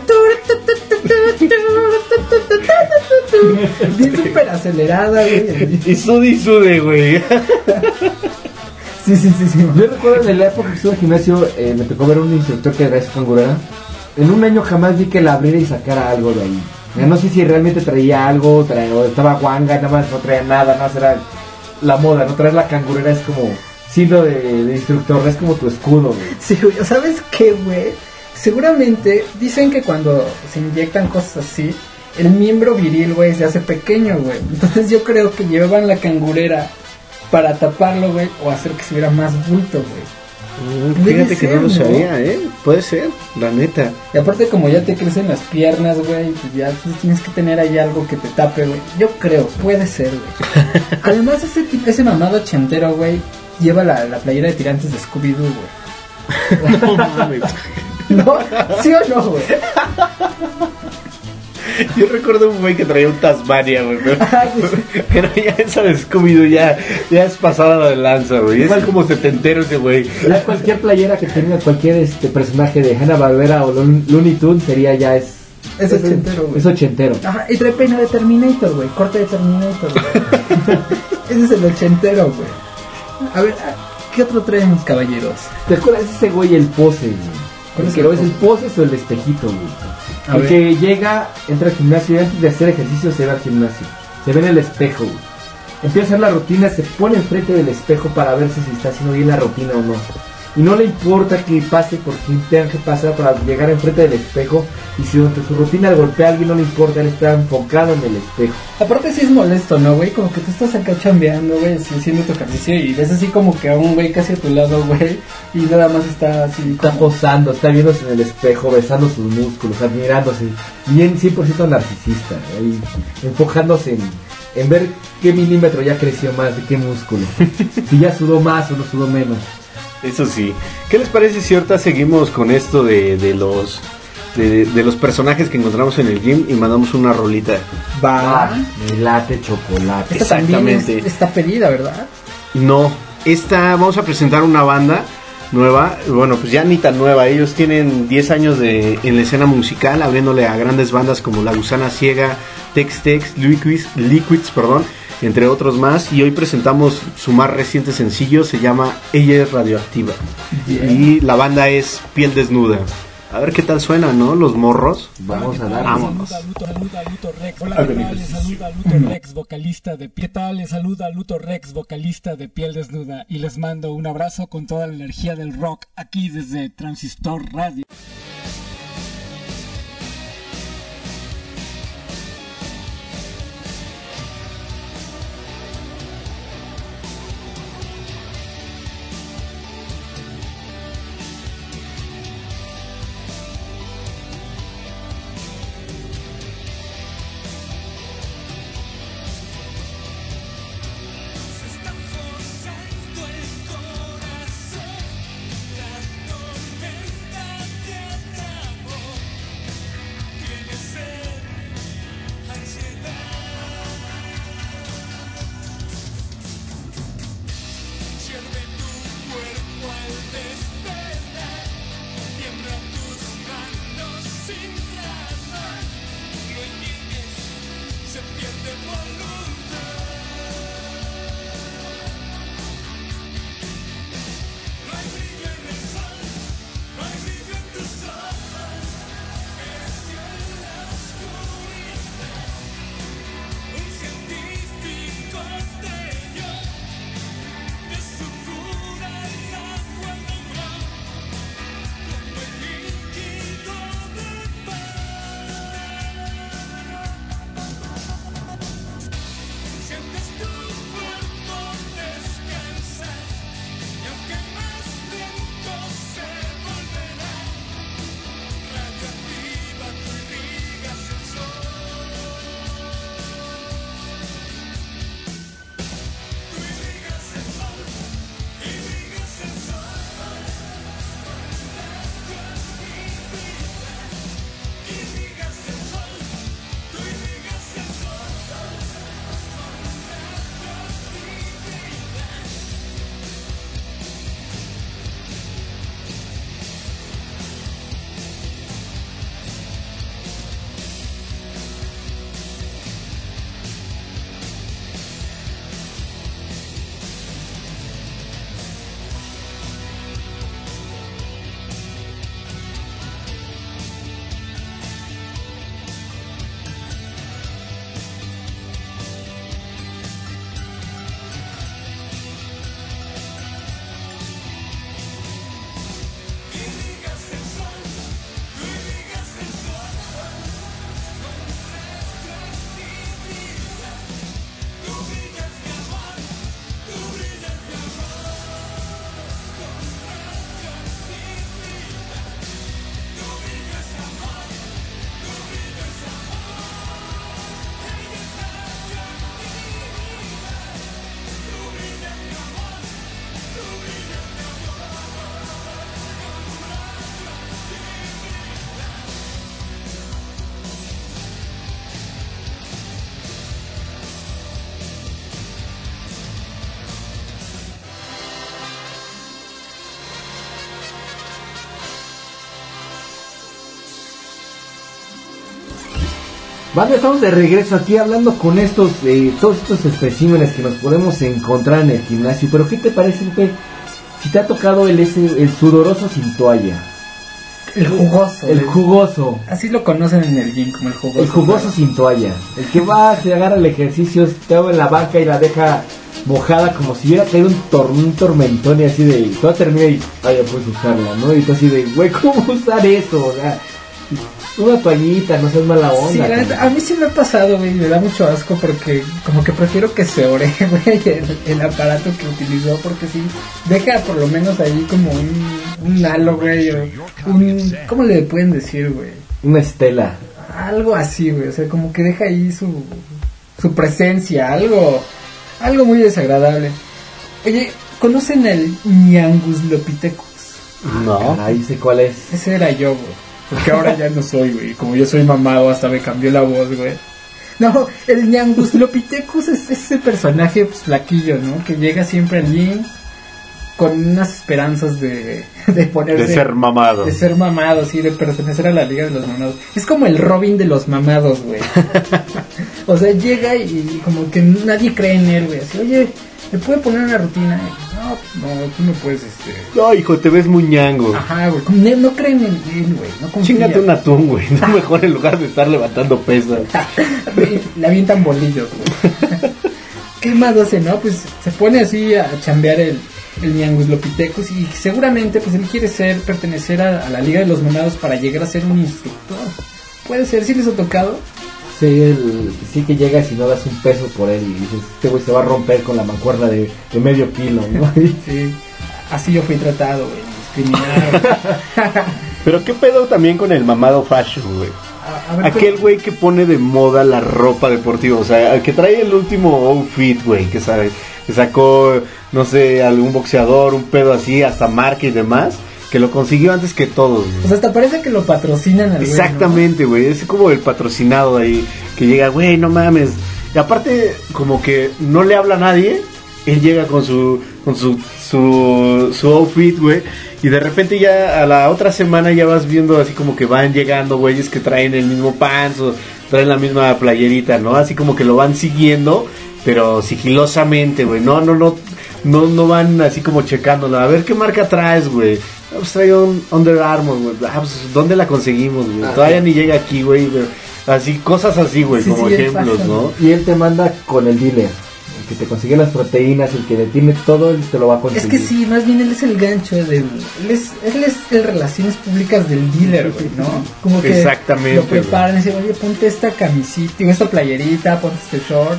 Bien súper acelerada, güey. y sude y sude, güey. Sí, sí, sí, sí. Yo recuerdo en la época que estuve en el gimnasio, eh, me tocó ver un instructor que su cangurera. En un año jamás vi que la abriera y sacara algo de ahí. No sé si realmente traía algo, traía, estaba guanga, nada más no traía nada, nada más era la moda, no traer la cangurera es como siendo de, de instructor, es como tu escudo, güey. Sí, güey. ¿Sabes qué, güey? Seguramente dicen que cuando se inyectan cosas así, el miembro viril, güey, se hace pequeño, güey. Entonces yo creo que llevaban la cangurera para taparlo, güey, o hacer que se viera más bulto, güey. Fíjate que ser, no lo ¿no? sabía, ¿eh? Puede ser, la neta. Y aparte como ya te crecen las piernas, güey, pues ya tienes que tener ahí algo que te tape, güey. Yo creo, puede ser, güey. Además ese tipo, ese mamado ochentero, güey, lleva la, la playera de tirantes de Scooby-Doo, güey. No mames. ¿No? ¿Sí o no, güey? Yo recuerdo un güey que traía un Tasmania, güey, pero, Ah, pero ya esa de Scooby-Doo ya, ya es pasada de lanza, güey. Es como setentero ese güey. Ya cualquier playera que tenga cualquier este personaje de Hanna Barbera o Loon- Looney Tunes sería ya es Es ochentero, güey. Es ochentero. Ajá, y trae peina de Terminator, güey. Corte de Terminator, güey. Ese es el ochentero, güey. A ver, ¿qué otro traemos, caballeros? ¿Te acuerdas ese güey el pose, güey? ¿Cuál El es el pose o el espejito, güey. A el ver. que llega, entra al gimnasio y antes de hacer ejercicio se va al gimnasio. Se ve en el espejo, güey. Empieza a hacer la rutina, se pone enfrente del espejo para ver si se está haciendo bien la rutina o no. Y no le importa que pase por quien tenga que pasar para llegar enfrente del espejo. Y si durante su rutina le golpea a alguien, no le importa, él está enfocado en el espejo. Aparte sí es molesto, ¿no, güey? Como que tú estás acá chambeando, güey, así, haciendo tu ejercicio y ves así como que a un güey casi a tu lado, güey, y nada más está así Está posando, está viéndose en el espejo, besando sus músculos, admirándose. Bien 100% narcisista, ahí, enfocándose en, en ver qué milímetro ya creció más, de qué músculo. si ya sudó más o no sudó menos. Eso sí. ¿Qué les parece si ahorita seguimos con esto de, de los de, de los personajes que encontramos en el gym y mandamos una rolita? Va. Me late chocolate. Esta también es- Exactamente. está pedida, ¿verdad? No, esta vamos a presentar una banda nueva, bueno, pues ya ni tan nueva, ellos tienen 10 años de, en la escena musical, abriéndole a grandes bandas como La Gusana Ciega, Tex Tex, Liquids, Liquids, perdón, entre otros más, y hoy presentamos su más reciente sencillo, se llama Ella es Radioactiva, y la banda es Piel Desnuda. A ver qué tal suena, ¿no? Los morros. Vamos a dar. Vámonos. Saluda, saluda, Luto Rex. Hola, ¿qué tal? Les saluda Luto Rex, vocalista de Piel. Les saluda Luto Rex, vocalista de Piel Desnuda. Y les mando un abrazo con toda la energía del rock aquí desde Transistor Radio. Banda, estamos de regreso aquí hablando con estos, eh, todos estos especímenes que nos podemos encontrar en el gimnasio. Pero ¿qué te parece, Pepe, si te ha tocado el, ese, el sudoroso sin toalla? El jugoso. El jugoso. Así lo conocen en el gym como el jugoso. El jugoso sin toalla. El que va, se agarra el ejercicio, está en la banca y la deja mojada como si hubiera caído un, tor un tormentón y así de... Todo termina y... Ah, ya puedes usarla, ¿no? Y tú así de, güey, ¿cómo usar eso? O sea, una toallita, no seas mala onda. Sí, la cabrón. neta, a mí sí me ha pasado, güey, me da mucho asco porque como que prefiero que se ore, güey, el, el aparato que utilizó porque sí, deja por lo menos ahí como un, un halo, güey, o un... ¿Cómo le pueden decir, güey? Una estela. Algo así, güey, o sea, como que deja ahí su, su presencia, algo, algo muy desagradable. Oye, ¿conocen el Ñangus Lopithecus? No. Ahí sé cuál es. Ese era yo, güey. Porque ahora ya no soy, güey. Como yo soy mamado, hasta me cambió la voz, güey. No, el Ñangus Lopithecus es ese personaje pues, flaquillo, ¿no? Que llega siempre allí con unas esperanzas de, de ponerse... De ser mamado. De ser mamado, sí, de pertenecer a la Liga de los Mamados. Es como el Robin de los mamados, güey. o sea, llega y como que nadie cree en él, güey. Así, oye, ¿me puede poner una rutina? Y, no, pues, no, tú no puedes, este... No, hijo, te ves muy ñango. Ajá, güey. No, no creen en él, güey. No. Chingate un atún, güey. No mejor en lugar de estar levantando pesas. Le avientan bolillos, güey. ¿Qué más hace, no? Pues se pone así a chambear el, el Ñangus Lopithecus y seguramente pues él quiere ser, pertenecer a, a la Liga de los Monados para llegar a ser un instructor. Puede ser, si les ha tocado. Sí, el- sí que llegas y no das un peso por él y dices, este güey se va a romper con la mancuerna de, de medio kilo, ¿no? Sí. Así yo fui tratado, güey. Discriminado. Pero qué pedo también con el mamado fashion, güey. A- a ver, Aquel güey que pone de moda la ropa deportiva, o sea, el que trae el último outfit, güey, que sabe, que sacó, no sé, algún boxeador, un pedo así, hasta marca y demás, que lo consiguió antes que todos. güey. Pues hasta parece que lo patrocinan al güey, ¿no? Exactamente, güey, es como el patrocinado ahí, que llega, güey, no mames. Y aparte, como que no le habla a nadie, él llega con su, con su, su, su outfit, güey, y de repente ya a la otra semana ya vas viendo así como que van llegando güeyes que traen el mismo pants o traen la misma playerita, ¿no? Así como que lo van siguiendo, pero sigilosamente, güey, no, no, no, no, no van así como checándolo, a ver qué marca traes, güey. Pues trae un Under Armour, güey. Ah, pues, ¿dónde la conseguimos, güey? Ah, Todavía ni llega aquí, güey. Así, cosas así, güey, Sí, como sí, ejemplos. ¿no? Y él te manda con el dealer. El que te consigue las proteínas, el que detiene todo, él te lo va a Es conseguir. que sí, más bien él es el gancho del. Él es, él es el relaciones públicas del dealer, güey, ¿no? Como que Exactamente, lo preparan y dicen, oye, ponte esta camisita, esta playerita, ponte este short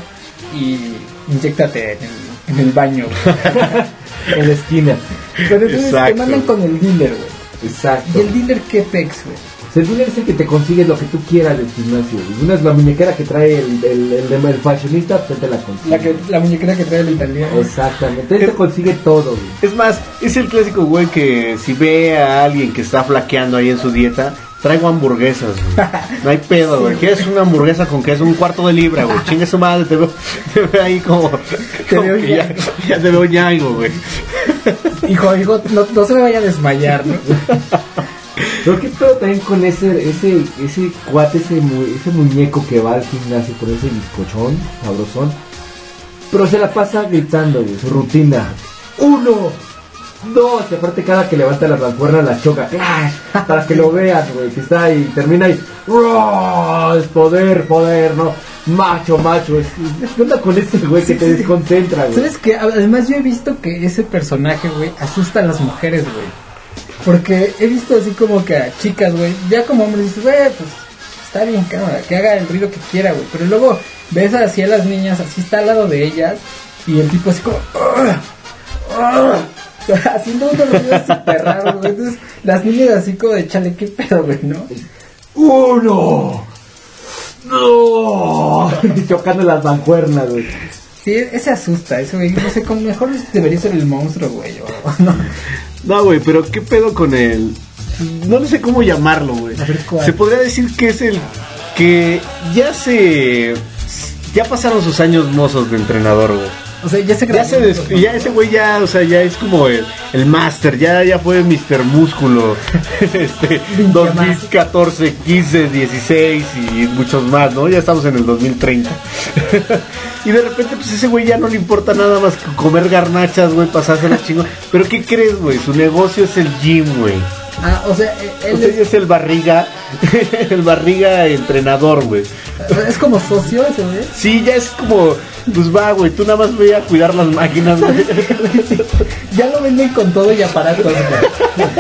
y inyectate en el, en el baño. en la esquina. Pero entonces te Exacto. mandan con el dealer, güey. Exacto. ¿Y el dealer qué pex, güey? O sea, el dealer es el que te consigue lo que tú quieras del gimnasio. Una es la muñequera que trae el, el, el, el fashionista, pues te la consigue. La, que, la muñequera que trae el italiano. Exactamente. Él te consigue todo, güey. Es más, es el clásico güey que si ve a alguien que está flaqueando ahí en su dieta, traigo hamburguesas, güey. No hay pedo, güey. ¿Quieres una hamburguesa con queso? Un cuarto de libra, güey. Chingue su madre, te veo, te veo ahí como. como veo que ya, ya te veo ñango, güey. Hijo, hijo, no, no se me vaya a desmayar, ¿no? Pero qué pedo también con ese, ese, ese cuate, ese, mu- ese muñeco que va al gimnasio con ese bizcochón, sabrosón. Pero se la pasa gritando, güey, su rutina. Uno, dos, y aparte cada que levanta las mancuernas la choca. ¡clash! Para que lo veas, güey, que está ahí, termina ahí. ¡ruah! Es poder, poder, ¿no? Macho, macho. Es, es- ¿Qué onda con ese güey que Sí, te sí. desconcentra, güey? ¿Sabes qué? Además yo he visto que ese personaje, güey, asusta a las mujeres, güey. Porque he visto así como que a chicas, güey, ya como hombres dices, güey, pues está bien, cámara, que haga el ruido que quiera, güey. Pero luego ves así a las niñas, así está al lado de ellas, y el tipo así como, "Ugh, ugh", haciendo unos ruidos súper raros, güey. Entonces las niñas así como de chale, qué pedo, güey, ¿no? Uno, no, chocando las mancuernas, güey. Sí, ese asusta, ese güey, no sé, como mejor debería ser el monstruo, güey, o no. No, güey, pero ¿qué pedo con el...? No sé cómo llamarlo, güey. Se podría decir que es el que ya se... Ya pasaron sus años mozos de entrenador, güey. O sea, ya se Ya, se des- ya ese güey ya, o sea, ya es como el, el máster, ya, ya fue Mr. Músculo, este, 2014, 15, 16 y muchos más, ¿no? Ya estamos en el 2030. y de repente, pues ese güey ya no le importa nada más que comer garnachas, güey, pasársela chingo. Pero ¿qué crees, güey? Su negocio es el gym, güey. Ah, o sea, eh, él O sea, es, es el barriga, el barriga entrenador, güey. es como socio ese, güey. Sí, ya es como, pues va, güey, tú nada más ve a cuidar las máquinas, güey. Ya lo venden con todo y aparatos, güey.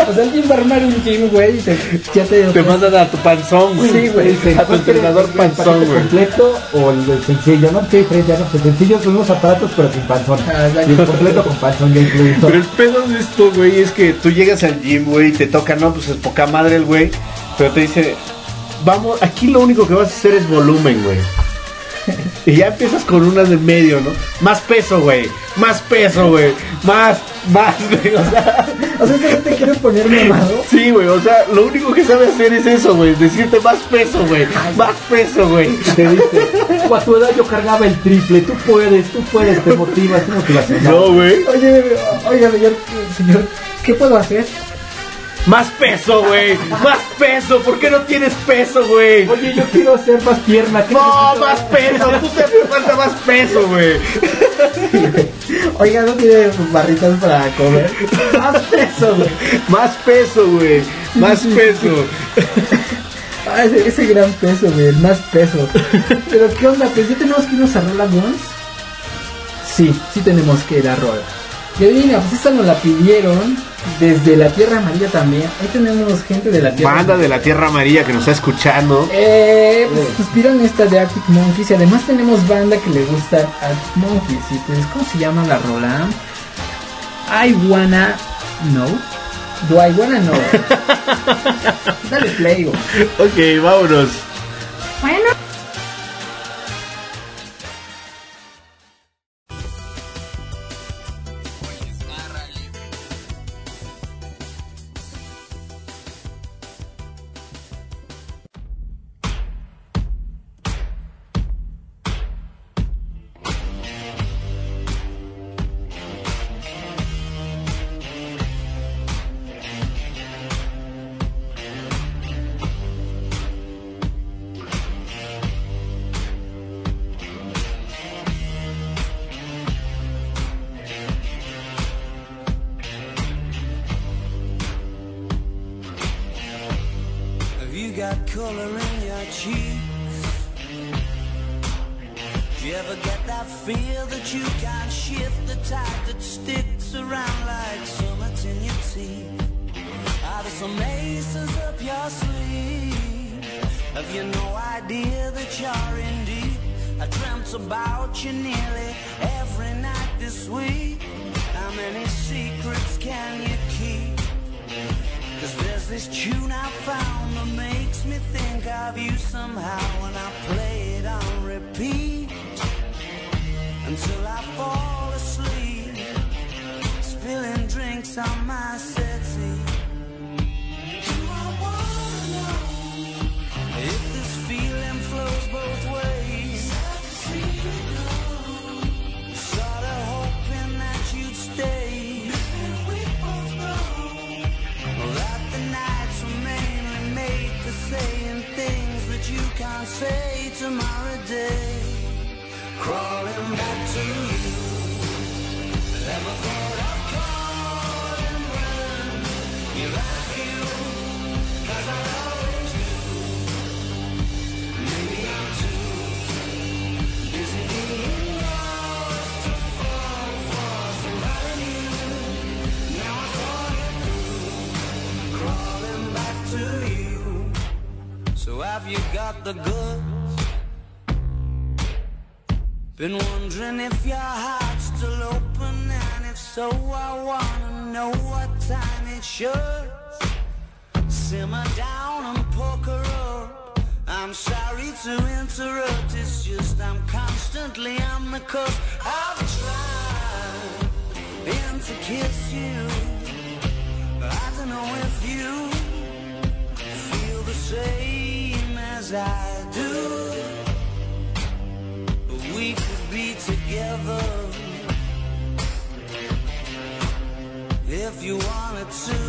O sea, alguien va a armar un gym, güey, y te, ya te... Te mandan a tu panzón, güey. Sí, güey. A tu entrenador ¿El panzón, güey. completo o el, el sencillo? ¿No? ¿Qué diferencia? No? El sencillo son unos aparatos pero sin panzón. Ah, y el completo con panzón ya incluido. Pero el pedo de esto, güey, es que tú llegas al gym, güey, y te toca, no, pues es poca madre el güey, pero te dice, vamos, aquí lo único que vas a hacer es volumen, güey. Y ya empiezas con una de medio, ¿no? Más peso, güey. Más peso, güey. Más, más, güey. O sea, O sea, ¿ese güey te quiere poner mamado? sí, güey. O sea, lo único que sabe hacer es eso, güey. Decirte más peso, güey. Más peso, güey. Te dice, "O a tu edad yo cargaba el triple, tú puedes, tú puedes, te motivas, te motivación. No, güey. Oye, oiga, señor, señor, ¿qué puedo hacer? Más peso, güey. Más peso. ¿Por qué no tienes peso, güey? Oye, yo quiero hacer más pierna. ¿qué No, más peso. Tú te hace falta más peso, güey. Oiga, ¿no tiene barritas para comer? Más peso, güey. Más peso, güey. Más peso. Ah, ese, ese gran peso, güey, el más peso. Pero, ¿qué onda? Pues ya tenemos que irnos a Rola Guns. Sí, sí tenemos que ir a Rola. Y adivina, pues esta nos la pidieron desde la Tierra Amarilla también. Ahí tenemos gente de la Tierra Banda de la Tierra Amarilla que nos está escuchando. Eh, pues nos pidieron esta de Arctic Monkeys y además tenemos banda que le gusta Arctic Monkeys. Y pues, ¿cómo se llama la rola? I wanna know. Do I wanna know? Dale play, güey. Ok, vámonos. Bueno. Can you keep? Cause there's this tune I found that makes me think of you somehow when I play it on repeat until I fall asleep, spilling drinks on my say tomorrow day. Crawling back to you. Never you got the goods? Been wondering if your heart's still open, and if so, I wanna know what time it should. Simmer down and poker up. I'm sorry to interrupt, it's just I'm constantly on the cusp. I've tried been to kiss you. I don't know if you feel the same as I do. We could be together if you wanted to.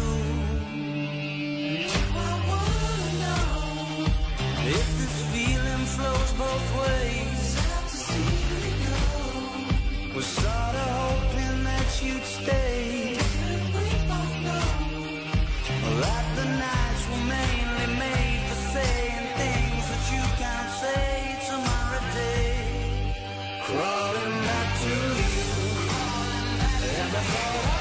If this feeling flows both ways, we're sort of hoping that you'd stay. Cause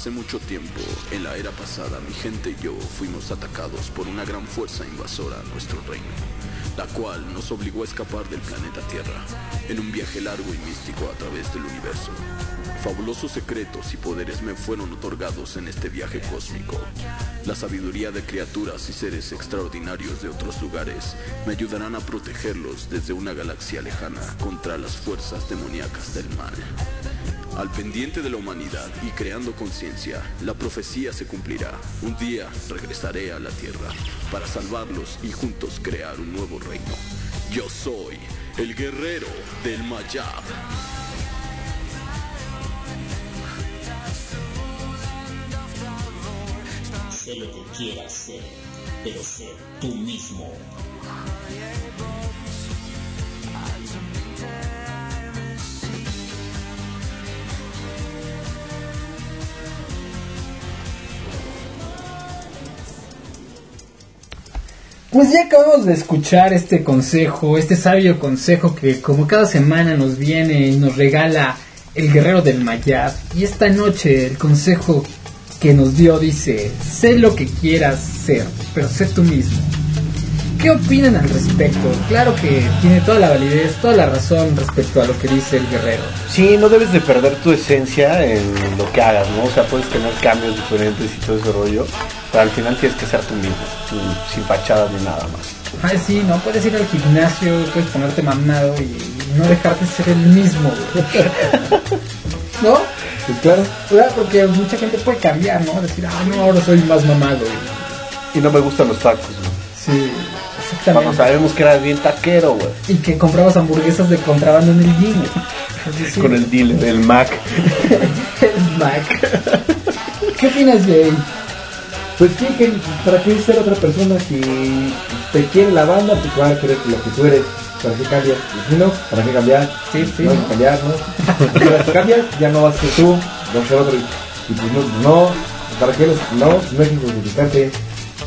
Hace mucho tiempo, en la era pasada, mi gente y yo fuimos atacados por una gran fuerza invasora a nuestro reino, la cual nos obligó a escapar del planeta Tierra, en un viaje largo y místico a través del universo. Fabulosos secretos y poderes me fueron otorgados en este viaje cósmico. La sabiduría de criaturas y seres extraordinarios de otros lugares me ayudarán a protegerlos desde una galaxia lejana contra las fuerzas demoníacas del mal. Al pendiente de la humanidad y creando conciencia, la profecía se cumplirá. Un día regresaré a la tierra para salvarlos y juntos crear un nuevo reino. Yo soy el guerrero del Mayab. Sé lo que quieras ser, pero sé tú mismo. Pues ya acabamos de escuchar este consejo, este sabio consejo que como cada semana nos viene y nos regala el guerrero del Mayab. Y esta noche el consejo que nos dio dice, sé lo que quieras ser, pero sé tú mismo. ¿Qué opinan al respecto? Claro que tiene toda la validez, toda la razón respecto a lo que dice el guerrero. Sí, no debes de perder tu esencia en lo que hagas, ¿no? O sea, puedes tener cambios diferentes y todo ese rollo, pero al final tienes que ser tú mismo, sin, sin fachadas ni nada más. Ah, sí, no puedes ir al gimnasio, puedes ponerte mamado y no dejarte ser el mismo. güey. ¿No? Pues claro. ¿Verdad? Porque mucha gente puede cambiar, ¿no? Decir, ah, no, ahora soy más mamado. Y no me gustan los tacos, güey. Sí, Cuando exactamente. sabemos que eras bien taquero, güey. Y que comprabas hamburguesas de contrabando en el gym. sí. Con el dealer, el Mac. El Mac. ¿Qué opinas, Jay? Pues sí, que para qué ser otra persona si te quiere la banda, pues van a querer lo que tú eres. ¿Para qué cambias? Y si no, ¿para qué cambiar? Sí, sí, No ¿no? cambiar, ¿no? Si cambias, ya no vas a ser tú, vas a ser otro. Y pues no, no ¿para qué? los- No, no hay que justificarte.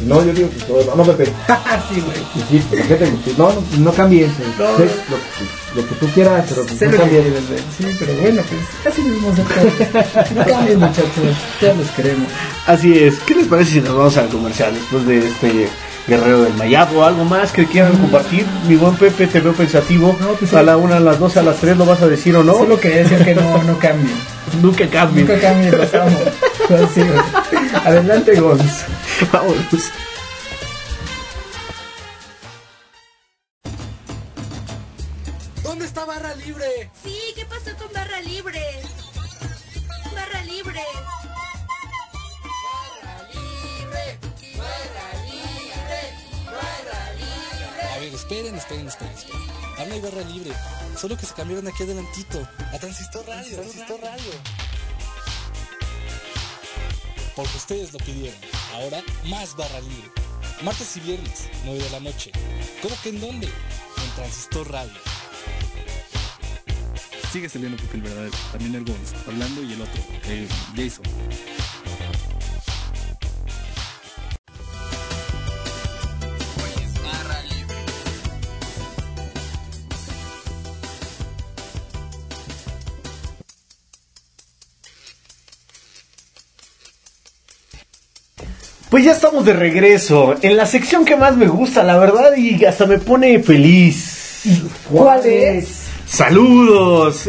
No, yo digo que todo, no, no, Pepe. sí, güey. Sí, ¿para qué te guste? No, no, no cambies. No. Sé lo, que- lo que tú quieras, pero Sé no que cambies. ver. Sí, pero bueno, pues así mismo se. No cambien, muchachos. Todos los queremos. Así es. ¿Qué les parece si nos vamos al comercial después de este guerrero del Mayab o algo más que quieran compartir? Mi buen Pepe, te veo pensativo. pues a la una, a las dos, a las tres, ¿lo vas a decir o no? Solo quería decir que no, no cambien. Nunca cambien. Nunca cambien, los amo. Así. Adelante, Gons. Vámonos. ¿Dónde está Barra Libre? Sí, ¿qué pasó con Barra Libre? Barra Libre. Barra Libre, Barra Libre, Barra Esperen, esperen, esperen, esperen. Aún hay barra libre. Solo que se cambiaron aquí adelantito. A Transistor Radio. Transistor Radio. Porque ustedes lo pidieron. Ahora, más barra libre. Martes y viernes, 9 de la noche. ¿Cómo que en dónde? En Transistor Radio. Sigue saliendo Pepe el verdadero. También el Gonz, Orlando y el otro, eh, Jason. Pues ya estamos de regreso en la sección que más me gusta, la verdad, y hasta me pone feliz. ¿Cuál es? Saludos.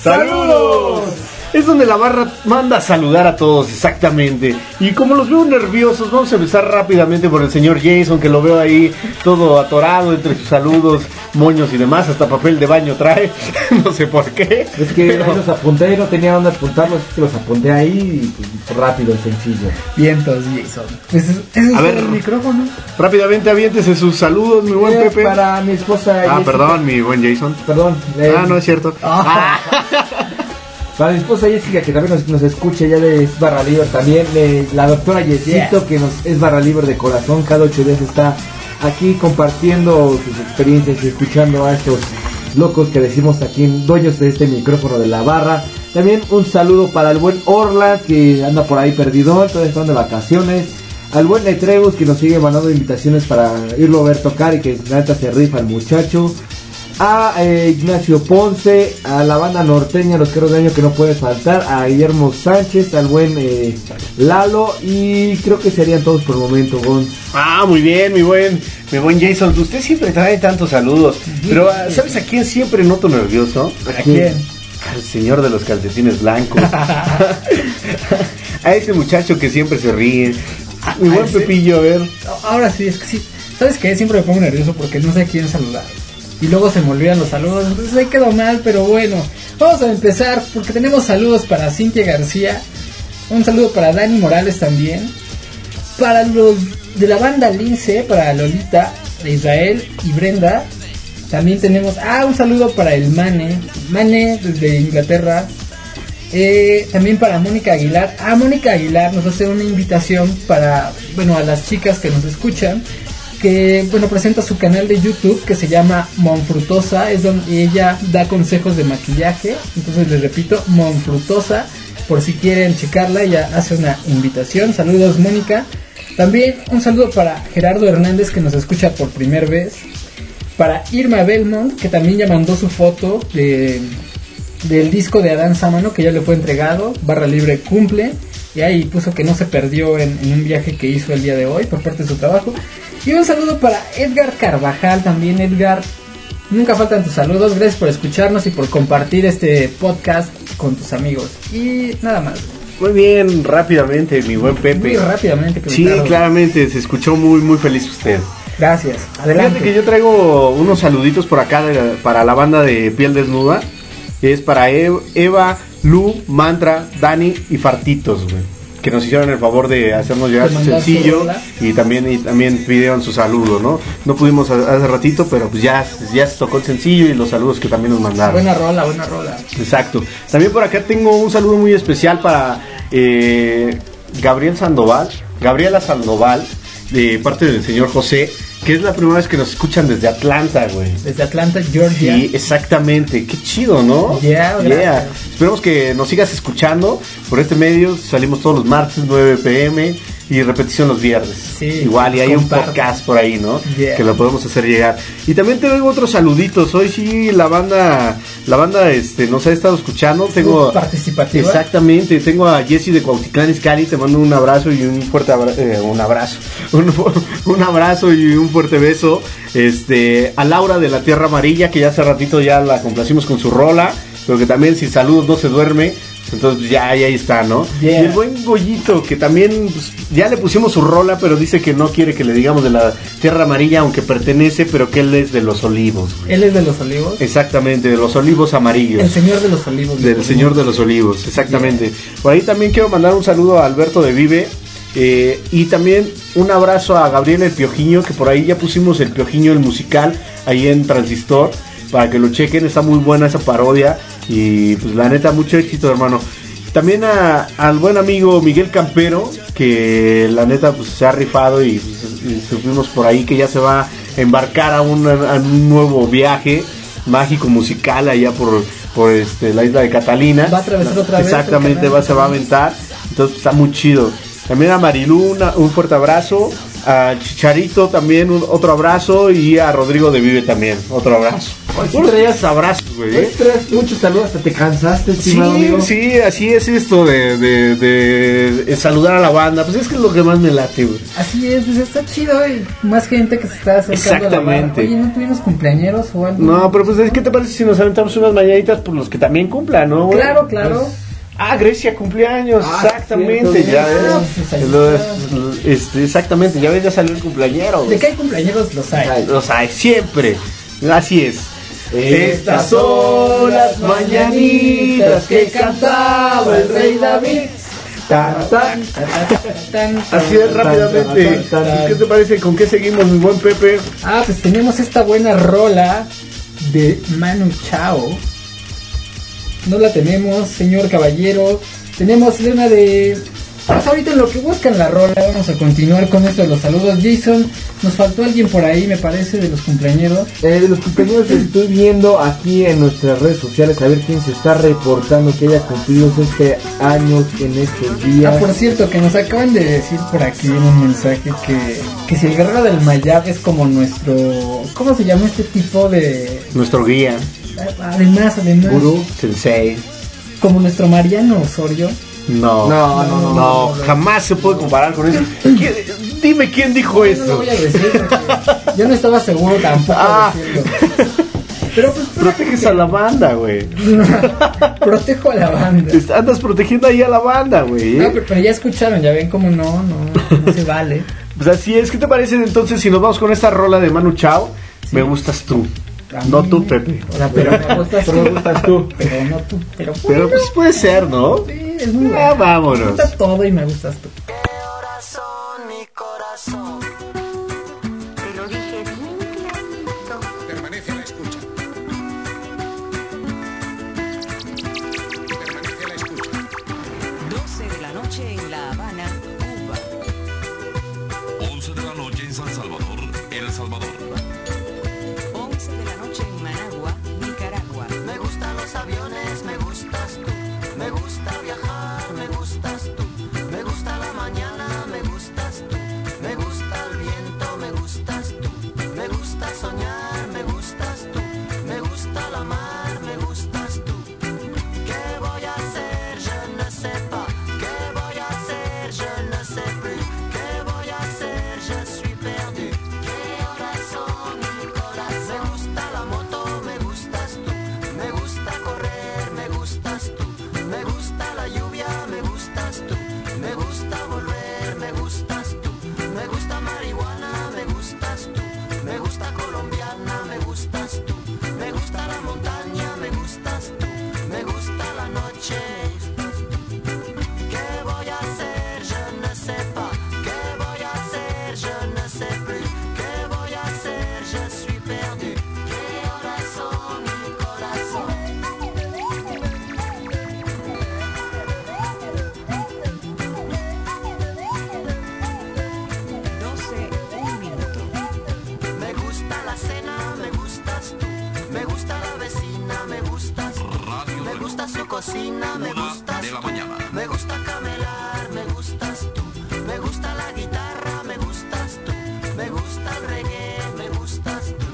Saludos. Es donde la barra manda a saludar a todos, exactamente. Y como los veo nerviosos, vamos a empezar rápidamente por el señor Jason, que lo veo ahí todo atorado entre sus saludos, moños y demás, hasta papel de baño trae, no sé por qué. Es que ahí los apunté y no tenía dónde apuntarlos, así que los apunté ahí y pues, rápido y sencillo. Vientos, Jason. Ese es A ver. el micrófono. Rápidamente aviéntese sus saludos, mi buen Eh, Pepe. Para mi esposa. Ah, Jessica. perdón, mi buen Jason. Perdón. eh, Ah, no es cierto. Para mi esposa Jessica, que también nos, nos escucha, ya de es barra libre también. eh, la doctora Yesito, que nos es barra libre de corazón, cada ocho días está aquí compartiendo sus experiencias y escuchando a estos locos que decimos aquí, dueños de este micrófono de la barra. También un saludo para el buen Orla, que anda por ahí perdido, todavía están de vacaciones. Al buen Netreus, que nos sigue mandando invitaciones para irlo a ver tocar y que neta se rifa el muchacho a eh, Ignacio Ponce, a la banda norteña, los Queros de Año que no puede faltar, a Guillermo Sánchez, al buen eh, Lalo y creo que serían todos por el momento, Gon. Ah, muy bien, mi buen, mi buen Jason. Usted siempre trae tantos saludos. Pero, ah, ¿sabes a quién siempre noto nervioso? ¿A quién? Al señor de los calcetines blancos. a ese muchacho que siempre se ríe. Mi buen? Pepillo, a ver. Ahora sí, es que sí. ¿Sabes qué? Siempre me pongo nervioso porque no sé a quién saludar. Y luego se me olvidan los saludos. Entonces ahí quedó mal, pero bueno. Vamos a empezar porque tenemos saludos para Cintia García. Un saludo para Dani Morales también. Para los de la banda Lince, para Lolita, de Israel y Brenda. También tenemos, ah, un saludo para el Mane, Mane desde Inglaterra. Eh, también para Mónica Aguilar. Ah, Mónica Aguilar nos hace una invitación para, bueno, a las chicas que nos escuchan. Que, bueno, presenta su canal de YouTube que se llama Monfrutosa. Es donde ella da consejos de maquillaje. Entonces les repito, Monfrutosa. Por si quieren checarla, ella hace una invitación. Saludos, Mónica. También un saludo para Gerardo Hernández que nos escucha por primera vez. Para Irma Belmont, que también ya mandó su foto de, del disco de Adán Sámano, que ya le fue entregado. Barra Libre cumple. Y ahí puso que no se perdió en, en un viaje que hizo el día de hoy por parte de su trabajo. Y un saludo para Edgar Carvajal también. Edgar, nunca faltan tus saludos. Gracias por escucharnos y por compartir este podcast con tus amigos. Y nada más. Muy bien, rápidamente, mi buen Pepe. Muy rápidamente. Sí, claro. claramente, se escuchó muy, muy feliz usted. Gracias. Fíjate Adelante. que yo traigo unos saluditos por acá de para la banda de Piel Desnuda. Es para Ev- Eva, Lu, Mantra, Dani y Fartitos, güey. Que nos hicieron el favor de hacernos llegar su sencillo y también, y también pidieron su saludo, ¿no? No pudimos hace ratito, pero pues ya, ya se tocó el sencillo y los saludos que también nos mandaron. Buena rola, buena rola. Exacto. También por acá tengo un saludo muy especial para eh, Gabriel Sandoval, Gabriela Sandoval, de parte del señor José, que es la primera vez que nos escuchan desde Atlanta, güey. Desde Atlanta, Georgia. Sí, exactamente. Qué chido, ¿no? Yeah, gracias. Esperemos que nos sigas escuchando por este medio. Salimos todos los martes, 9 pm y repetición los viernes. Sí, Igual, y hay un podcast por ahí, ¿no? Yeah. Que lo podemos hacer llegar. Y también tengo otros saluditos. Hoy sí, la banda, la banda este, nos ha estado escuchando. Tengo. participativa. Exactamente, tengo a Jesse de Cuautitlán Izcalli, te mando un abrazo y un fuerte abrazo, un abrazo, un, un abrazo y un fuerte beso. Este, a Laura de la Tierra Amarilla, que ya hace ratito ya la complacimos con su rola, pero que también sin saludos no se duerme. Entonces pues, ya, ya ahí está, ¿no? Yeah. Y el buen Goyito, que también pues, ya le pusimos su rola, pero dice que no quiere que le digamos de la Tierra Amarilla, aunque pertenece, pero que él es de los olivos. güey. Él es de los olivos. Exactamente, de los olivos amarillos. El señor de los olivos. Del Señor de los Olivos, exactamente. Por ahí también quiero mandar un saludo a Alberto de Vive, Eh, y también un abrazo a Gabriel el Piojiño, que por ahí ya pusimos el Piojiño, el musical, ahí en Transistor, para que lo chequen, está muy buena esa parodia. Y pues la neta, mucho éxito, hermano. También a- al buen amigo Miguel Campero, que la neta pues, se ha rifado y, y supimos por ahí que ya se va a embarcar a un, a un nuevo viaje mágico musical allá por, por este, la isla de Catalina. Va a atravesar otra vez Exactamente, va, se va a aventar. Entonces está muy chido. También a Marilu una- un fuerte abrazo. A Chicharito también un, otro abrazo. Y a Rodrigo de Vive también otro abrazo. Hoy sí traías- abrazos, güey. Hoy ¿eh? traes muchos saludos, hasta te cansaste, Sí, estimado amigo. sí, así es esto de, de- de- de saludar a la banda. Pues es que es lo que más me late, güey. Así es, pues está chido, güey. Más gente que se está acercando a la. Exactamente. Oye, ¿no tuvimos cumpleañeros o algo? No, pero pues, ¿qué te parece si nos aventamos unas mañanitas por los que también cumplan, no? güey? Claro, claro. Pues, ah, Grecia cumpleaños, Ah, exactamente, cierto, ya ves. Ah, está. este, exactamente, ya ves, ya salió el cumpleañero. De que hay cumpleaños los hay. Los hay, siempre. Así es. Estas son las mañanitas que cantaba el rey David. Tan, tan. Así es, rápidamente. ¿Qué te parece? ¿Con qué seguimos, mi buen Pepe? Ah, pues tenemos esta buena rola de Manu Chao. No la tenemos, señor caballero. Tenemos una de. Pues ahorita en lo que buscan la rola, vamos a continuar con esto de los saludos. Jason, nos faltó alguien por ahí, me parece, de los cumpleaños. Eh, de los cumpleaños estoy viendo aquí en nuestras redes sociales a ver quién se está reportando que haya cumplido este años en estos días. Ah, por cierto, que nos acaban de decir por aquí en un mensaje que, que si el guerrero del Mayab es como nuestro. ¿Cómo se llama este tipo de.? Nuestro guía, Además, además. Guru, Sensei. Como nuestro Mariano Osorio. No, No, no, no, no, no. jamás se puede comparar con eso. ¿Quién- Dime quién dijo No lo eso. voy a decir yo no estaba seguro tampoco Ah. de decirlo. Pero pues Proteges a la banda, güey. protejo a la banda. Andas protegiendo ahí a la banda, güey. ¿eh? No, pero, pero ya escucharon, ya ven cómo no, no, no se vale. Pues así es. ¿Qué te parece entonces si nos vamos con esta rola de Manu Chao? Me gustas tú. No tú, Pepe. O sea, pero me gustas Pero me gustas tú. Pero no tú, pero Pero pues puede ser, ¿no? Sí, es muy Ah, bueno. vámonos. Me gusta todo y me gustas tú. Gusta soñar, me gustas de la tú. mañana. Me gusta camelar, me gustas tú. Me gusta la guitarra, me gustas tú. Me gusta el reggae, me gustas tú.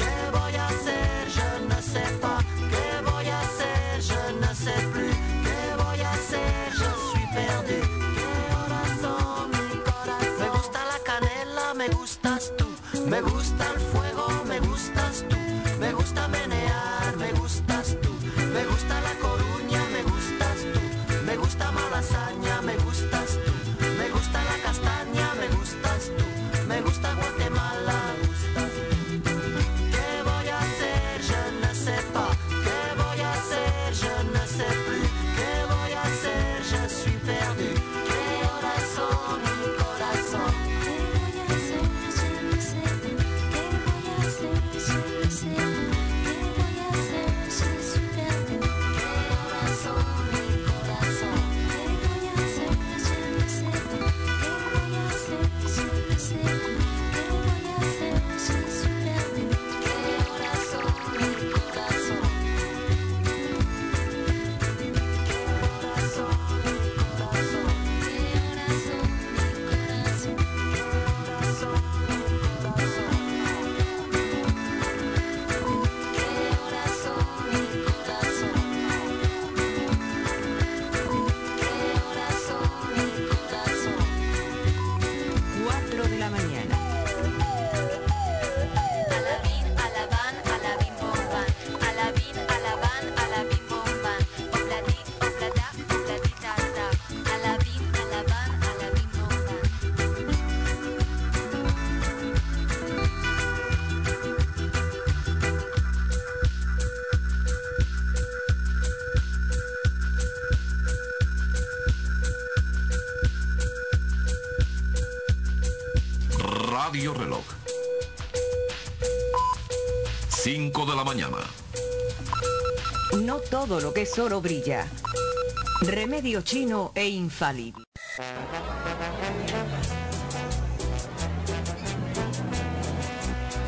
¿Qué voy a hacer? Je ne sais pas. ¿Qué voy a hacer? Je ne sais plus. ¿Qué voy a hacer? Je suis perdu. ¿Qué horas son mi corazón? Me gusta la canela, me gustas tú. Me gusta el fuego, todo lo que es oro brilla. Remedio chino e infalible.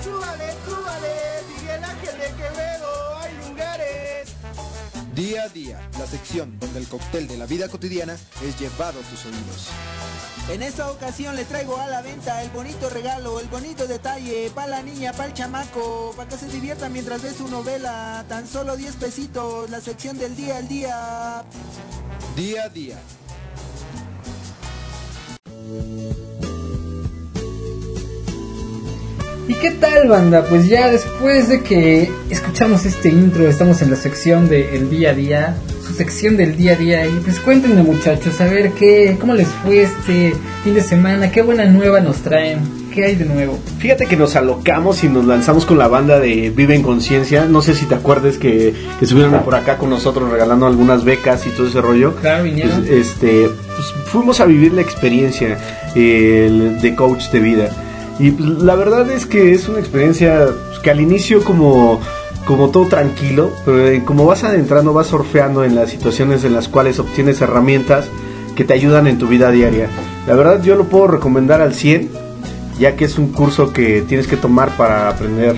Súbale, súbale, Miguel Ángel de Quevedo, hay lugares. Día a día, la sección donde el cóctel de la vida cotidiana es llevado a tus oídos. En esta ocasión le traigo a la venta el bonito regalo, el bonito detalle, para la niña, para el chamaco, para que se divierta mientras ve su novela. Tan solo 10 pesitos, la sección del día al día. Día a día. ¿Y qué tal banda? Pues ya después de que escuchamos este intro, estamos en la sección del día a día, sección del día a día, y pues cuéntenme muchachos, a ver qué, cómo les fue este fin de semana, qué buena nueva nos traen, qué hay de nuevo. Fíjate que nos alocamos y nos lanzamos con la banda de Vive en Conciencia. No sé si te acuerdes que, que estuvieron por acá con nosotros regalando algunas becas y todo ese rollo. Claro, vinieron. Pues, este, pues, fuimos a vivir la experiencia eh, de coach de vida. Y pues, la verdad es que es una experiencia pues, que al inicio como, como todo tranquilo, pero eh, como vas adentrando, vas surfeando en las situaciones en las cuales obtienes herramientas que te ayudan en tu vida diaria. La verdad yo lo puedo recomendar al 100, ya que es un curso que tienes que tomar para aprender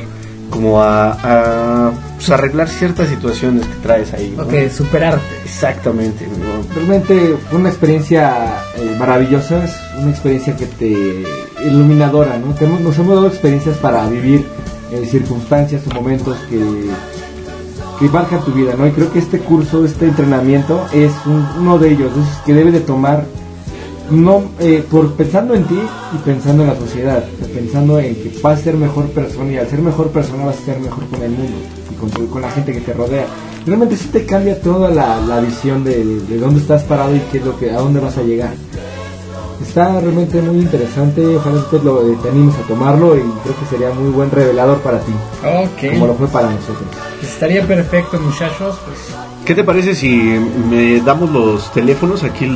como a, a, pues, arreglar ciertas situaciones que traes ahí. ¿no? Ok, superarte. Exactamente. ¿no? Realmente fue una experiencia eh, maravillosa, es una experiencia que te iluminadora, ¿no? Nos hemos dado experiencias para vivir eh, circunstancias o momentos que, que marcan tu vida, ¿no? Y creo que este curso, este entrenamiento es un- uno de ellos, es que debe de tomar no eh, por pensando en ti y pensando en la sociedad, pensando en que vas a ser mejor persona y al ser mejor persona vas a ser mejor con el mundo y con, tu- con la gente que te rodea. Realmente sí te cambia toda la, la visión de, de dónde estás parado y qué es lo que, a dónde vas a llegar. Está realmente muy interesante, ojalá usted lo, eh, te animes a tomarlo y creo que sería muy buen revelador para ti, Ok. como lo fue para nosotros. Estaría perfecto muchachos, pues ¿Qué te parece si me damos los teléfonos? Aquí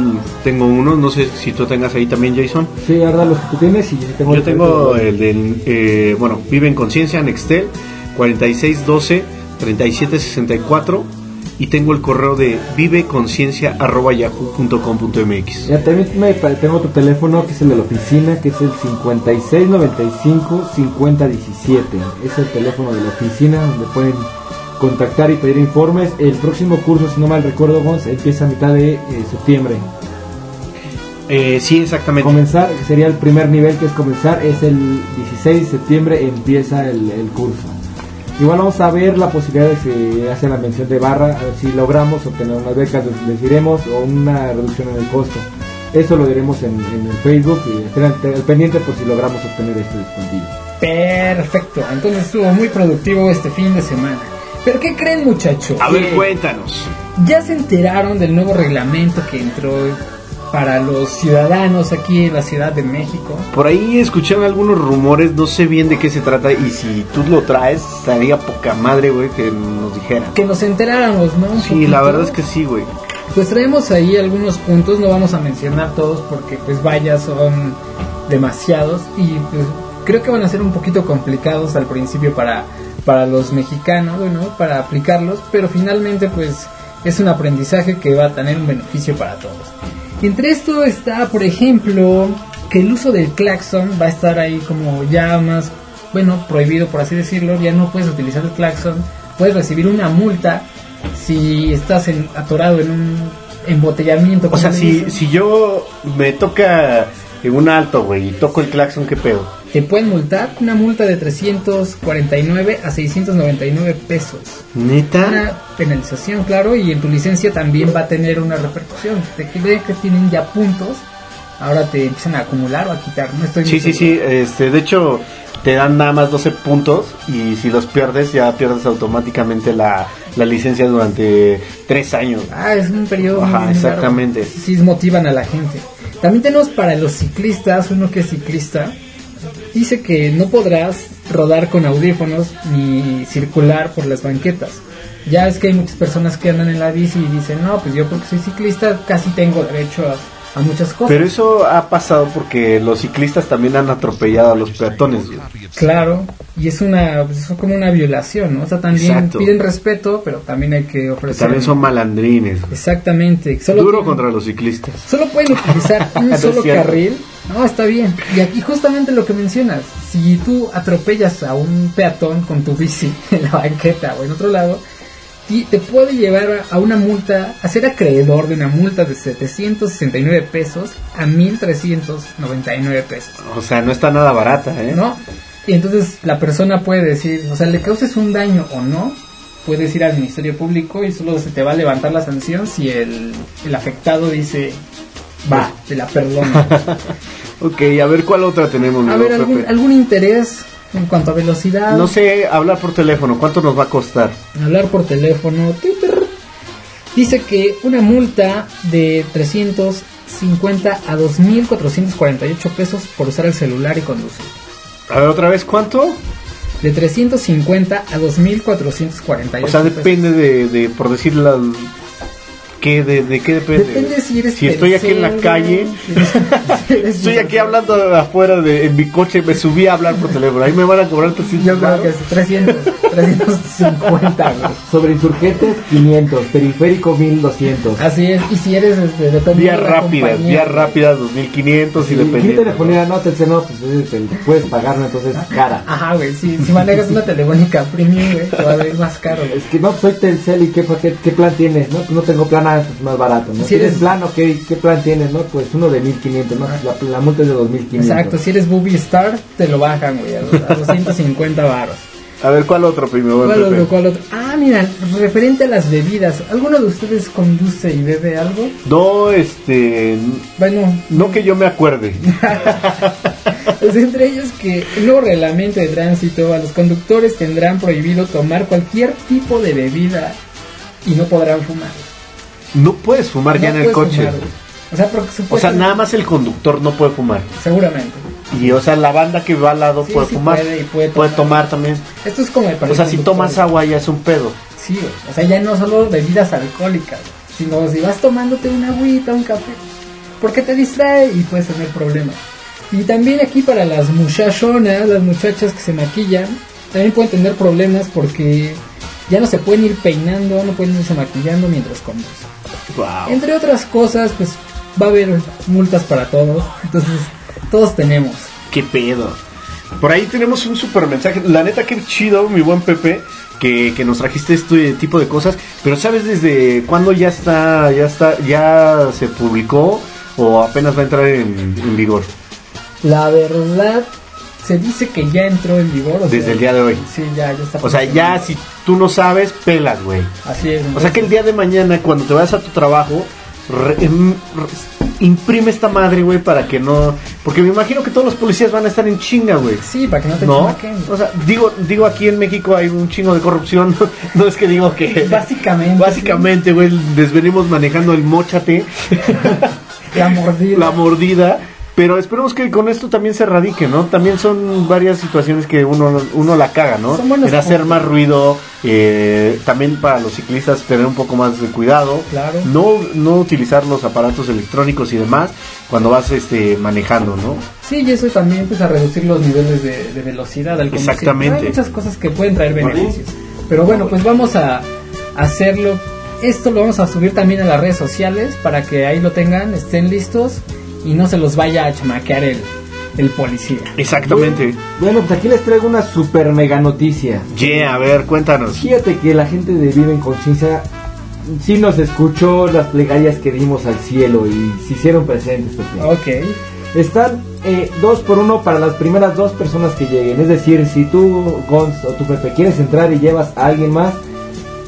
tengo uno, no sé si tú tengas ahí también, Jason. Sí, ahora los que tú tienes y yo tengo Yo el tengo el del, eh, bueno, Vive en Conciencia, Nextel, 4612-3764 y tengo el correo de viveconciencia.yahoo.com.mx. Ya también me, tengo otro teléfono que es el de la oficina, que es el 5695-5017. Es el teléfono de la oficina donde pueden contactar y pedir informes. El próximo curso, si no mal recuerdo, Gonz, empieza a mitad de eh, septiembre. Eh, sí, exactamente. Comenzar, que sería el primer nivel que es comenzar, es el 16 de septiembre empieza el, el curso. Igual vamos a ver la posibilidad de si hace la mención de barra, si logramos obtener unas becas, les- diremos, o una reducción en el costo. Eso lo diremos en, en el Facebook y estén al, al pendiente por si logramos obtener este descuento. perfecto. Entonces estuvo muy productivo este fin de semana. Pero ¿qué creen muchachos? A ver, cuéntanos. Ya se enteraron del nuevo reglamento que entró para los ciudadanos aquí en la Ciudad de México. Por ahí escucharon algunos rumores, no sé bien de qué se trata y si tú lo traes, estaría poca madre, güey, que nos dijera. Que nos enteráramos, ¿no? Un Sí, poquito. la verdad es que sí, güey. Pues traemos ahí algunos puntos, no vamos a mencionar todos porque pues vaya son demasiados y pues creo que van a ser un poquito complicados al principio para, para los mexicanos, bueno, para aplicarlos, pero finalmente pues es un aprendizaje que va a tener un beneficio para todos. Y entre esto está, por ejemplo, que el uso del claxon va a estar ahí como ya más, bueno, prohibido por así decirlo, ya no puedes utilizar el claxon, puedes recibir una multa si estás en- atorado en un embotellamiento. O sea, si, si yo me toca en un alto, güey, y toco el claxon, ¿qué pedo? Te pueden multar una multa de 349 a 699 pesos. ¿Neta? Una penalización, claro, y en tu licencia también va a tener una repercusión. Que ve que tienen ya puntos, ahora te empiezan a acumular o a quitar. No estoy Sí, sí, seguro. sí, este, de hecho te dan nada más 12 puntos y si los pierdes ya pierdes automáticamente la, la licencia durante 3 años. Ah, es un periodo. Ajá, muy largo. exactamente. Sí, motivan a la gente. También tenemos para los ciclistas, uno que es ciclista, dice que no podrás rodar con audífonos ni circular por las banquetas. Ya es que hay muchas personas que andan en la bici y dicen, no, pues yo porque soy ciclista casi tengo derecho a muchas cosas. Pero eso ha pasado porque los ciclistas también han atropellado a los peatones. güey. Claro, y es una es como una violación, ¿no? O sea, también Exacto. piden respeto, pero también hay que ofrecer. También son malandrines. güey. Exactamente. Solo Duro contra los ciclistas. Solo pueden utilizar un solo carril. No, está bien. Y aquí justamente lo que mencionas, si tú atropellas a un peatón con tu bici en la banqueta o en otro lado, te puede llevar a una multa, a ser acreedor de una multa de 769 pesos a 1399 pesos. O sea, no está nada barata, ¿eh? ¿No? Y entonces la persona puede decir, o sea, le causes un daño o no, puedes ir al Ministerio Público y solo se te va a levantar la sanción si el, el afectado dice, va, te la perdono. Ok, a ver cuál otra tenemos. A ver, algún interés en cuanto a velocidad. No sé, hablar por teléfono, ¿cuánto nos va a costar? Hablar por teléfono. Twitter. Dice que una multa de 350 a 2.448 pesos por usar el celular y conducir. A ver, otra vez, ¿cuánto? De 350 a 2.448 O sea, pesos. depende de, de por decir la... ¿Qué, de, ¿De qué depende? Depende si eres Si estoy aquí en la calle, si eres- estoy aquí hablando afuera de, en mi coche, me subí a hablar por teléfono, ahí me van a cobrar 300 Yo creo que es 300, 350, güey. Sobre insurgentes, 500. Periférico, 1200. Así es, y si eres este, Vías de rápidas, vías rápidas 2500 y Y dependiendo. telefonía, no, Telcel, no, pues te- puedes pagarlo, entonces es cara. Ajá, güey, si, si manejas una telefónica premium, güey, te va a ver más caro, güey. Es que no, pues soy Telcel y qué, qué, qué plan tienes, ¿no? No tengo plan, más barato, ¿no? Si ¿Tienes eres- plan, ok, ¿qué plan tienes, no? Pues uno de 1500, ¿no? La, la multa es de 2500. Exacto, si eres Booby Star, te lo bajan, güey, a, los- a 250 baros. A ver, ¿cuál otro primero? ¿Cuál otro, cuál otro? Ah, mira, referente a las bebidas, ¿alguno de ustedes conduce y bebe algo? No, este... Bueno, No que yo me acuerde. Pues entre ellos que el nuevo reglamento de tránsito a los conductores tendrán prohibido tomar cualquier tipo de bebida y no podrán fumar. No puedes fumar ya en el coche. fumar, o sea, O nada más el conductor no puede fumar. Seguramente. Y, o sea, la banda que va al lado Sí, puede sí fumar. puede y puede tomar también. Esto es como el O sea, si tomas agua ya es un pedo. Sí, o sea, ya no solo bebidas alcohólicas, sino si vas tomándote una agüita, un café, porque te distrae y puedes tener problemas. Y también aquí para las muchachonas, las muchachas que se maquillan, también pueden tener problemas porque ya no se pueden ir peinando, no pueden irse maquillando mientras conducen. Wow. Entre otras cosas, pues va a haber multas para todos, entonces todos tenemos. ¿Qué pedo? Por ahí tenemos un super mensaje. La neta, que chido, mi buen Pepe, que, que nos trajiste este tipo de cosas. Pero ¿sabes desde cuándo ya está, ya está, ya se publicó o apenas va a entrar en, en vigor? La verdad, se dice que ya entró en vigor. o Desde sea, el día de hoy. Sí, ya, ya está. O sea, ya si tú no sabes, pelas, güey. Así es. O sea que el día de mañana, cuando te vayas a tu trabajo, re- em- re- imprime esta madre, güey, para que no... Porque me imagino que todos los policías van a estar en chinga, güey. Sí, para que no te ¿No? O sea, digo, digo aquí en México hay un chingo de corrupción. No es que digo que... Básicamente. Básicamente, güey, les venimos manejando el mochate, La mordida. la mordida. Pero esperemos que con esto también se radique, ¿no? También son varias situaciones que uno, uno la caga, ¿no? En hacer más ruido, eh, también para los ciclistas tener un poco más de cuidado. Claro. No, no utilizar los aparatos electrónicos y demás cuando vas este, manejando, ¿no? Sí, y eso también empieza a reducir los niveles de, de velocidad al. Exactamente. Hay muchas cosas que pueden traer beneficios. Pero bueno, pues vamos a hacerlo. Esto lo vamos a subir también a las redes sociales para que ahí lo tengan, estén listos y no se los vaya a chamaquear el, el policía. Exactamente. Bueno, pues aquí les traigo una super mega noticia. Yeah, a ver, cuéntanos. Fíjate que la gente de Vive en Conciencia sí nos escuchó las plegarias que dimos al cielo y se hicieron presentes. Pepe. Ok. Están eh, dos por uno para las primeras dos personas que lleguen. Es decir, si tú, Gonz o tu Pepe, quieres entrar y llevas a alguien más,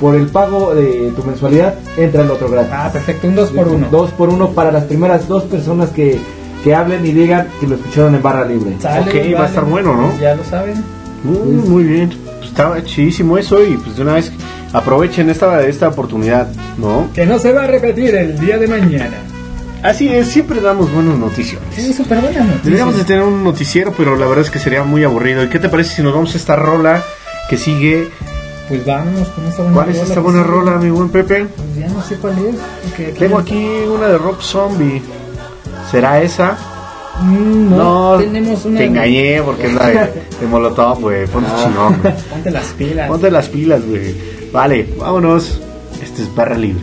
por el pago de tu mensualidad, entra el otro gratis. Ah, perfecto, un dos por uno. Dos por uno para las primeras dos personas que, que hablen y digan que lo escucharon en barra libre. Sale, Ok, va a vale. estar bueno, ¿no? Pues Ya lo saben. Muy, muy bien. Pues estaba chidísimo eso y pues de una vez aprovechen esta, esta oportunidad, ¿no? Que no se va a repetir el día de mañana. Así es, siempre damos buenas noticias. Sí, súper buenas noticias. Deberíamos de tener un noticiero, pero la verdad es que sería muy aburrido. ¿Y qué te parece si nos vamos a esta rola que sigue? Pues vámonos con esta buena ¿Cuál es esta que buena rola, mi buen Pepe? Pues ya no sé cuál es. porque Tengo aquí una de Rob Zombie. ¿Será esa? Mm, no, tenemos una. Te engañé porque es la de, de Molotov, güey. Ponte Ah. chingón. Ponte las pilas. Ponte las pilas, güey. Vale, vámonos. Este es barra libre.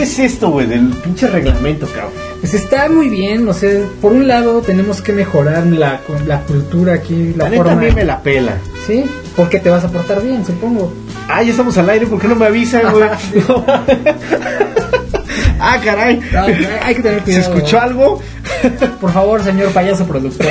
ves esto, güey, del pinche reglamento, cabrón? Pues está muy bien, o sea, por un lado tenemos que mejorar la, la cultura aquí, la, La neta forma. a mí me la pela. Sí, porque te vas a portar bien, supongo. Ah, ya estamos al aire, ¿por qué no me avisan, güey? ah, caray. No, hay que tener ¿Se cuidado. escuchó algo? Por favor, señor payaso productor,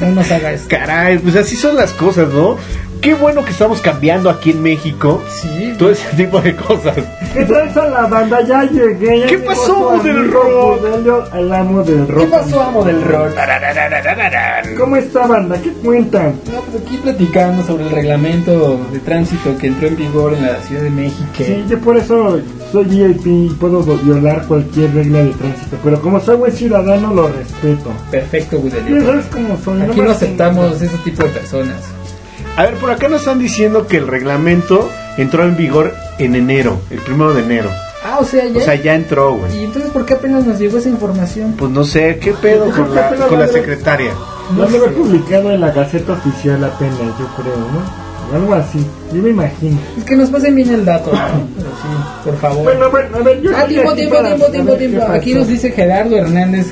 no nos haga esto. Caray, pues así son las cosas, ¿no? Qué bueno que estamos cambiando aquí en México Sí. todo ese tipo de cosas. ¿Qué tranza la banda? Ya llegué. ya ¿Qué pasó, amo del rock? Budelio, el amo del rock. ¿Qué pasó, amo del rock? ¿Cómo está, banda? ¿Qué cuentan? No, pues aquí platicando sobre el reglamento de tránsito que entró en vigor en la Ciudad de México. Sí, yo por eso soy VIP y puedo violar cualquier regla de tránsito. Pero como soy buen ciudadano, lo respeto. Perfecto, Ya Budelio. sabes cómo soy. Aquí no me aceptamos ese tipo de personas. A ver, por acá nos están diciendo que el reglamento entró en vigor en enero, el primero de enero. Ah, o sea, ya. O sea, ya entró, güey. ¿Y entonces por qué apenas nos llegó esa información? Pues no sé, ¿qué pedo con la, con la secretaria? Lo han de haber publicado en la Gaceta Oficial apenas, yo creo, ¿no? Algo así, yo me imagino. Es que nos pasen bien el dato, ¿no? Pero sí, por favor. Bueno, bueno, a ver, yo Ah, tiempo, aquí tiempo, para tiempo, tiempo, tiempo. Aquí nos dice Gerardo Hernández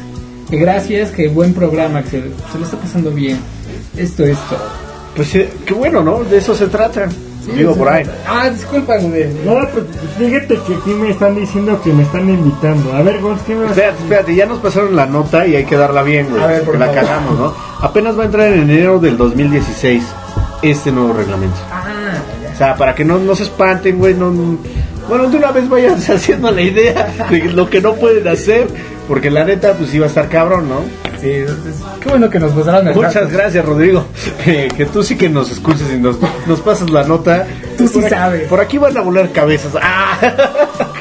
que gracias, que buen programa, que se, se lo está pasando bien. Esto es todo. Pues eh, qué bueno, ¿no? De eso se trata. Digo, sí, por ahí. Ah, disculpa, güey. No, pues fíjate que aquí me están diciendo que me están invitando. A ver, Gonz, ¿qué me vas a Espérate, espérate, ya nos pasaron la nota y hay que darla bien, güey. A ver, por que la favor. cagamos, ¿no? Apenas va a entrar en enero del 2016 este nuevo reglamento. Ah, O sea, para que no, no se espanten, güey, no... Bueno, de una vez vayan haciendo la idea de lo que no pueden hacer, porque la neta, pues iba a estar cabrón, ¿no? Sí, entonces, qué bueno que nos pasaron el Muchas gracias, Rodrigo. Que, que tú sí que nos escuches y nos, nos pasas la nota. Tú sí Por aquí- sabes. Por aquí van a volar cabezas. ¡Ah!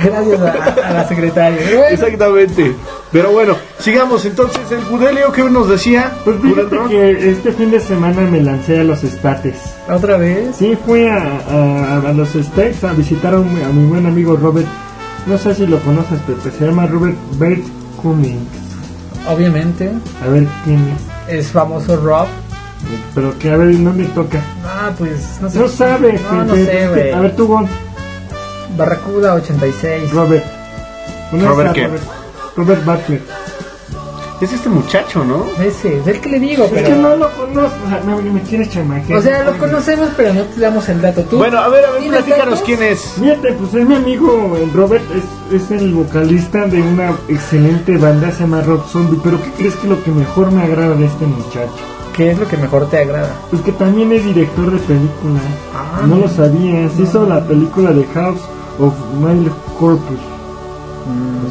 Gracias a, a la secretaria. Pero bueno, Exactamente. Pero bueno, sigamos entonces. El Budelio que nos decía. Pues fíjate que este fin de semana me lancé a los estates. ¿Otra vez? Sí, fui a, a, a los estates a visitar a, un- a mi buen amigo Robert. No sé si lo conoces, Pepe. Se llama Robert Bert Cummings. obviamente, A ver quién es. es famoso Rob. Pero que a ver, ¿dónde toca? Ah, pues no sé. No sabe, No, no sé, es güey. A ver, tú, Gon. Barracuda 86. Robert. ¿Dónde ¿Robert está qué? Robert? Robert Butler. Es este muchacho, ¿no? Ese, es el que le digo, Es pero... que no lo conozco, o sea, me, me quieres chamaquear. O sea, lo conocemos, pero no te damos el dato. ¿Tú? Bueno, a ver, a ver, ¿Tienes platícanos quién es. Fíjate, pues es mi amigo el Robert, es, es el vocalista de una excelente banda, se llama Rock Zombie, pero ¿qué crees que lo que mejor me agrada de este muchacho? ¿Qué es lo que mejor te agrada? Pues que también es director de películas. Ah. no lo sabías, hizo la película de House of Mil Corpus.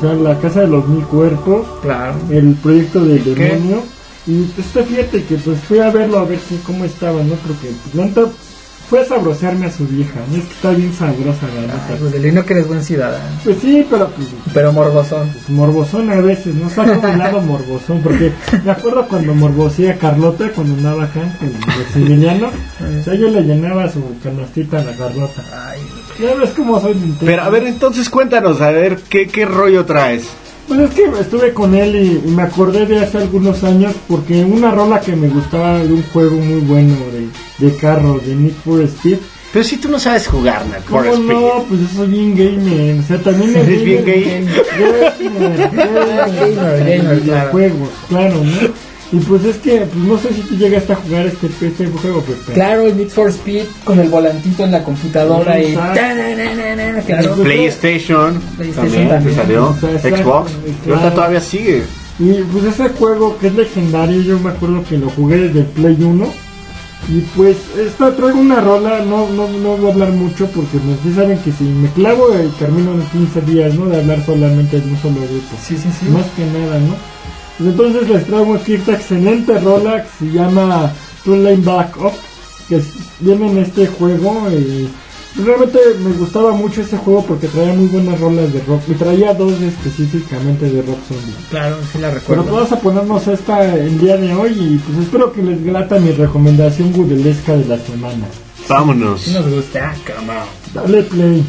Sea, la casa de los mil cuerpos, Claro. el proyecto del demonio. Y pues este, fíjate que pues fui a verlo a ver qué, cómo estaba, ¿no? Porque pues, la neta, fue a sabrosearme a su vieja, ¿no? Es que está bien sabrosa la neta. Pues del no que eres buen ciudadano. Pues sí, pero pues, Pero morbosón. pues, morbosón a veces, ¿no? Saco mi lado morbosón, porque me acuerdo cuando morbosé a Carlota, cuando andaba acá, el Maximiliano, o sea, yo le llenaba su canastita a la Carlota. Ay, Ya ves cómo soy de intenso. Pero a ver, entonces cuéntanos, a ver, ¿qué, qué rollo traes? Pues es que estuve con él y, y me acordé de hace algunos años porque una rola que me gustaba de un juego muy bueno de, de carros, de Need for Speed. Pero si tú no sabes jugar, ¿Cómo for Speed. no? Pues eso es bien gamer. O sea, también es ¿Eres bien gamer. Gamer, Gamer, gamer. Juegos, claro, ¿no? Y pues es que, pues no sé si tú llegaste a jugar este, este juego, pero- Claro, el Need for Speed con el volantito en la computadora y... Claro. PlayStation, PlayStation también, también. que salió, Xbox, y ahorita todavía sigue. Y pues ese juego que es legendario, yo me acuerdo que lo jugué desde el Play 1. Y pues esta traigo una rola, no, no, no voy a hablar mucho porque sí saben que si me clavo eh, termino en 15 días, ¿no? De hablar solamente de un solo grupo. Sí, sí, sí. Más que nada, ¿no? Pues entonces les traigo aquí esta excelente rola que se llama Two Lane Back Up, que es- viene en este juego y realmente me gustaba mucho este juego porque traía muy buenas rolas de rock y traía dos específicamente de rock zombie. Claro, sí la Pero recuerdo. vamos a ponernos esta el día de hoy y pues espero que les grata mi recomendación gudelesca de la semana. Vámonos. Sí nos gusta. Come on. Dale play.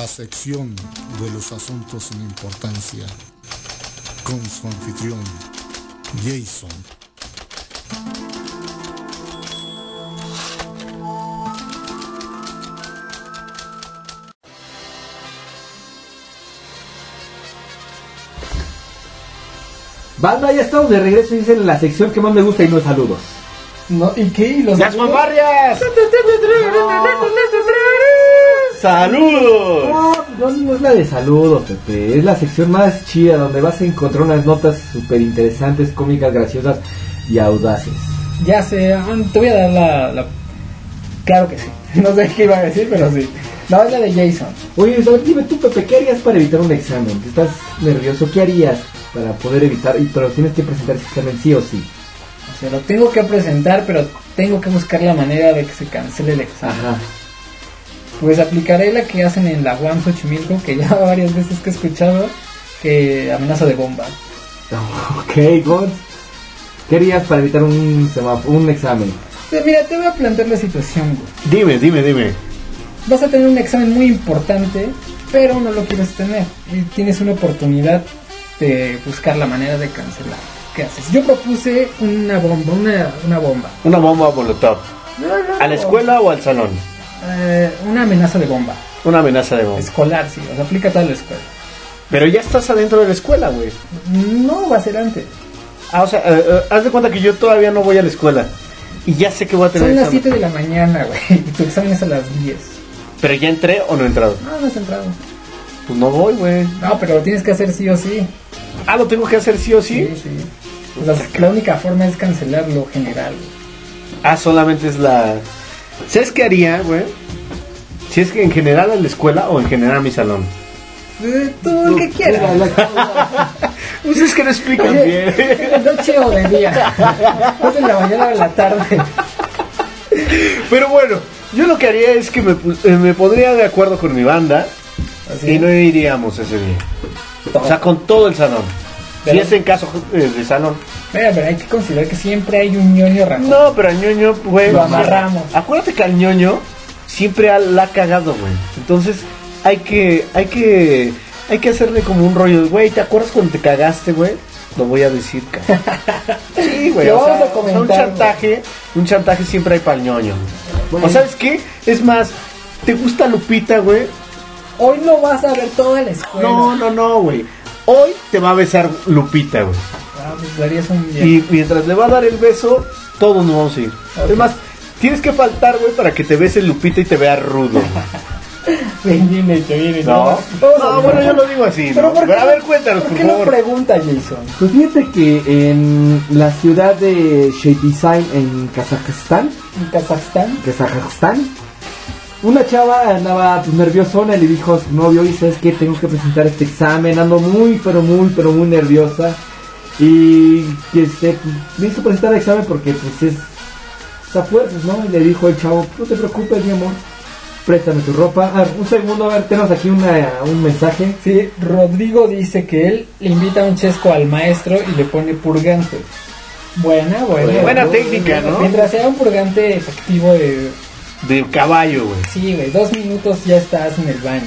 La sección de los asuntos sin importancia con su anfitrión Jason. Banda, ya estamos de regreso y es en la sección que más me gusta y no es saludos. No, ¿Y qué? ¿Y los ¡Las fanfarrias! ¡Saludos! No, no, no es la de saludos, Pepe. Es la sección más chida donde vas a encontrar unas notas súper interesantes, cómicas, graciosas y audaces. Ya sé, ah, te voy a dar la, la- Claro que sí. No sé qué iba a decir, pero sí. No, es la de Jason. Oye, dime tú, Pepe, ¿qué harías para evitar un examen? ¿Estás nervioso? ¿Qué harías para poder evitar? Y, pero tienes que presentar ese examen sí o sí. O sea, lo tengo que presentar, pero tengo que buscar la manera de que se cancele el examen. Ajá. Pues aplicaré la que hacen en la UAM Xochimilco, que ya varias veces que he escuchado, que amenaza de bomba. Ok, Gons. ¿Qué harías para evitar un un examen? Pues mira, te voy a plantear la situación, güey. Dime, dime, dime. Vas a tener un examen muy importante, pero no lo quieres tener. Y tienes una oportunidad de buscar la manera de cancelar. ¿Qué haces? Yo propuse una bomba, una, una bomba. Una bomba molotov. No, no, ¿A la escuela o al salón? Eh, una amenaza de bomba. Una amenaza de bomba. Escolar, sí. O sea, aplica a toda la escuela. Pero ya estás adentro de la escuela, güey. No, va a ser antes. Ah, o sea, eh, eh, haz de cuenta que yo todavía no voy a la escuela. Y ya sé que voy a tener Son las examen. 7 de la mañana, güey. Y tu examen es a las 10. Pero ya entré o no he entrado. No, no has entrado. Pues no voy, güey. No, pero lo tienes que hacer sí o sí. Ah, lo tengo que hacer sí o sí. Sí, sí. Sea, la única forma es cancelar lo general. Ah, solamente es la. ¿Sabes qué haría, güey? Si es que en general a la escuela o en general a mi salón. Eh, Tú el que quieras. Pues es que no explican Oye, bien. ¿De noche o de día? ¿Es en la mañana o en la tarde? Pero bueno, yo lo que haría es que me, eh, me pondría de acuerdo con mi banda y no iríamos ese día. O sea, con todo el salón. Si es en caso eh, de salón. Mira, pero hay que considerar que siempre hay un ñoño rajón. No, pero al ñoño, güey. Lo amarramos. Acuérdate que al ñoño siempre la ha cagado, güey. Entonces hay que, hay que, hay que hacerle como un rollo, güey. ¿Te acuerdas cuando te cagaste, güey? Lo voy a decir, cabrón. Sí, güey. O sea, un chantaje, un chantaje siempre hay para el ñoño. Bueno. ¿O sabes qué? Es más, ¿te gusta Lupita, güey? Hoy no vas a ver toda la escuela. No, no, no, güey. Hoy te va a besar Lupita, güey. Ah, pues darías un día. Y mientras le va a dar el beso, todos nos vamos a ir. Además, tienes que faltar, güey, para que te bese Lupita y te vea rudo. Bien, hecho, bien hecho. No, a no, bueno, yo lo digo así. Pero ¿no? ¿por qué a no- ver, cuéntanos, ¿Por por qué no favor. pregunta Jason? Pues fíjate que en la ciudad de Shepisain, en Kazajstán, ¿En Kazajstán? Kazajstán, una chava andaba pues, nerviosona y le dijo a su novio, y sabes que tengo que presentar este examen, ando muy, pero muy, pero muy nerviosa. Y que este, pues, me hizo presentar el examen porque pues es está fuerzas, ¿no? Y le dijo el chavo, no te preocupes, mi amor, préstame tu ropa. A ver, un segundo, a ver, tenemos aquí una, un mensaje. Sí, Rodrigo dice que él le invita un chesco al maestro y le pone purgante. Buena, buena. Buena técnica, ¿no? Mientras sea un purgante efectivo de... De caballo, güey. Sí, güey, dos minutos ya estás en el baño.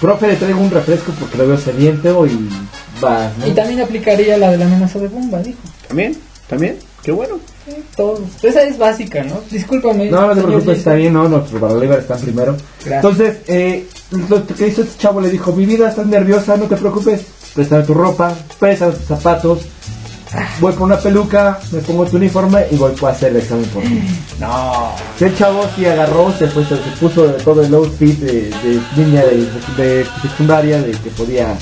Profe, le traigo un refresco porque lo veo sediente y va, ¿no? Y también aplicaría la de la amenaza de bomba, dijo. ¿También? ¿También? Qué bueno. Sí, todos. Esa es básica, ¿no? Discúlpame. No, no te preocupes, está bien, no, nuestros barra están primero. Gracias. Entonces, eh, lo que hizo este chavo le dijo, mi vida, estás nerviosa, no te preocupes, préstame tu ropa, préstame tus zapatos, voy por una peluca, me pongo tu uniforme y voy a hacer el examen por ti. No. El chavo sí agarró, se, fue, se, puso todo el outfit de, de niña de, de secundaria, de que podía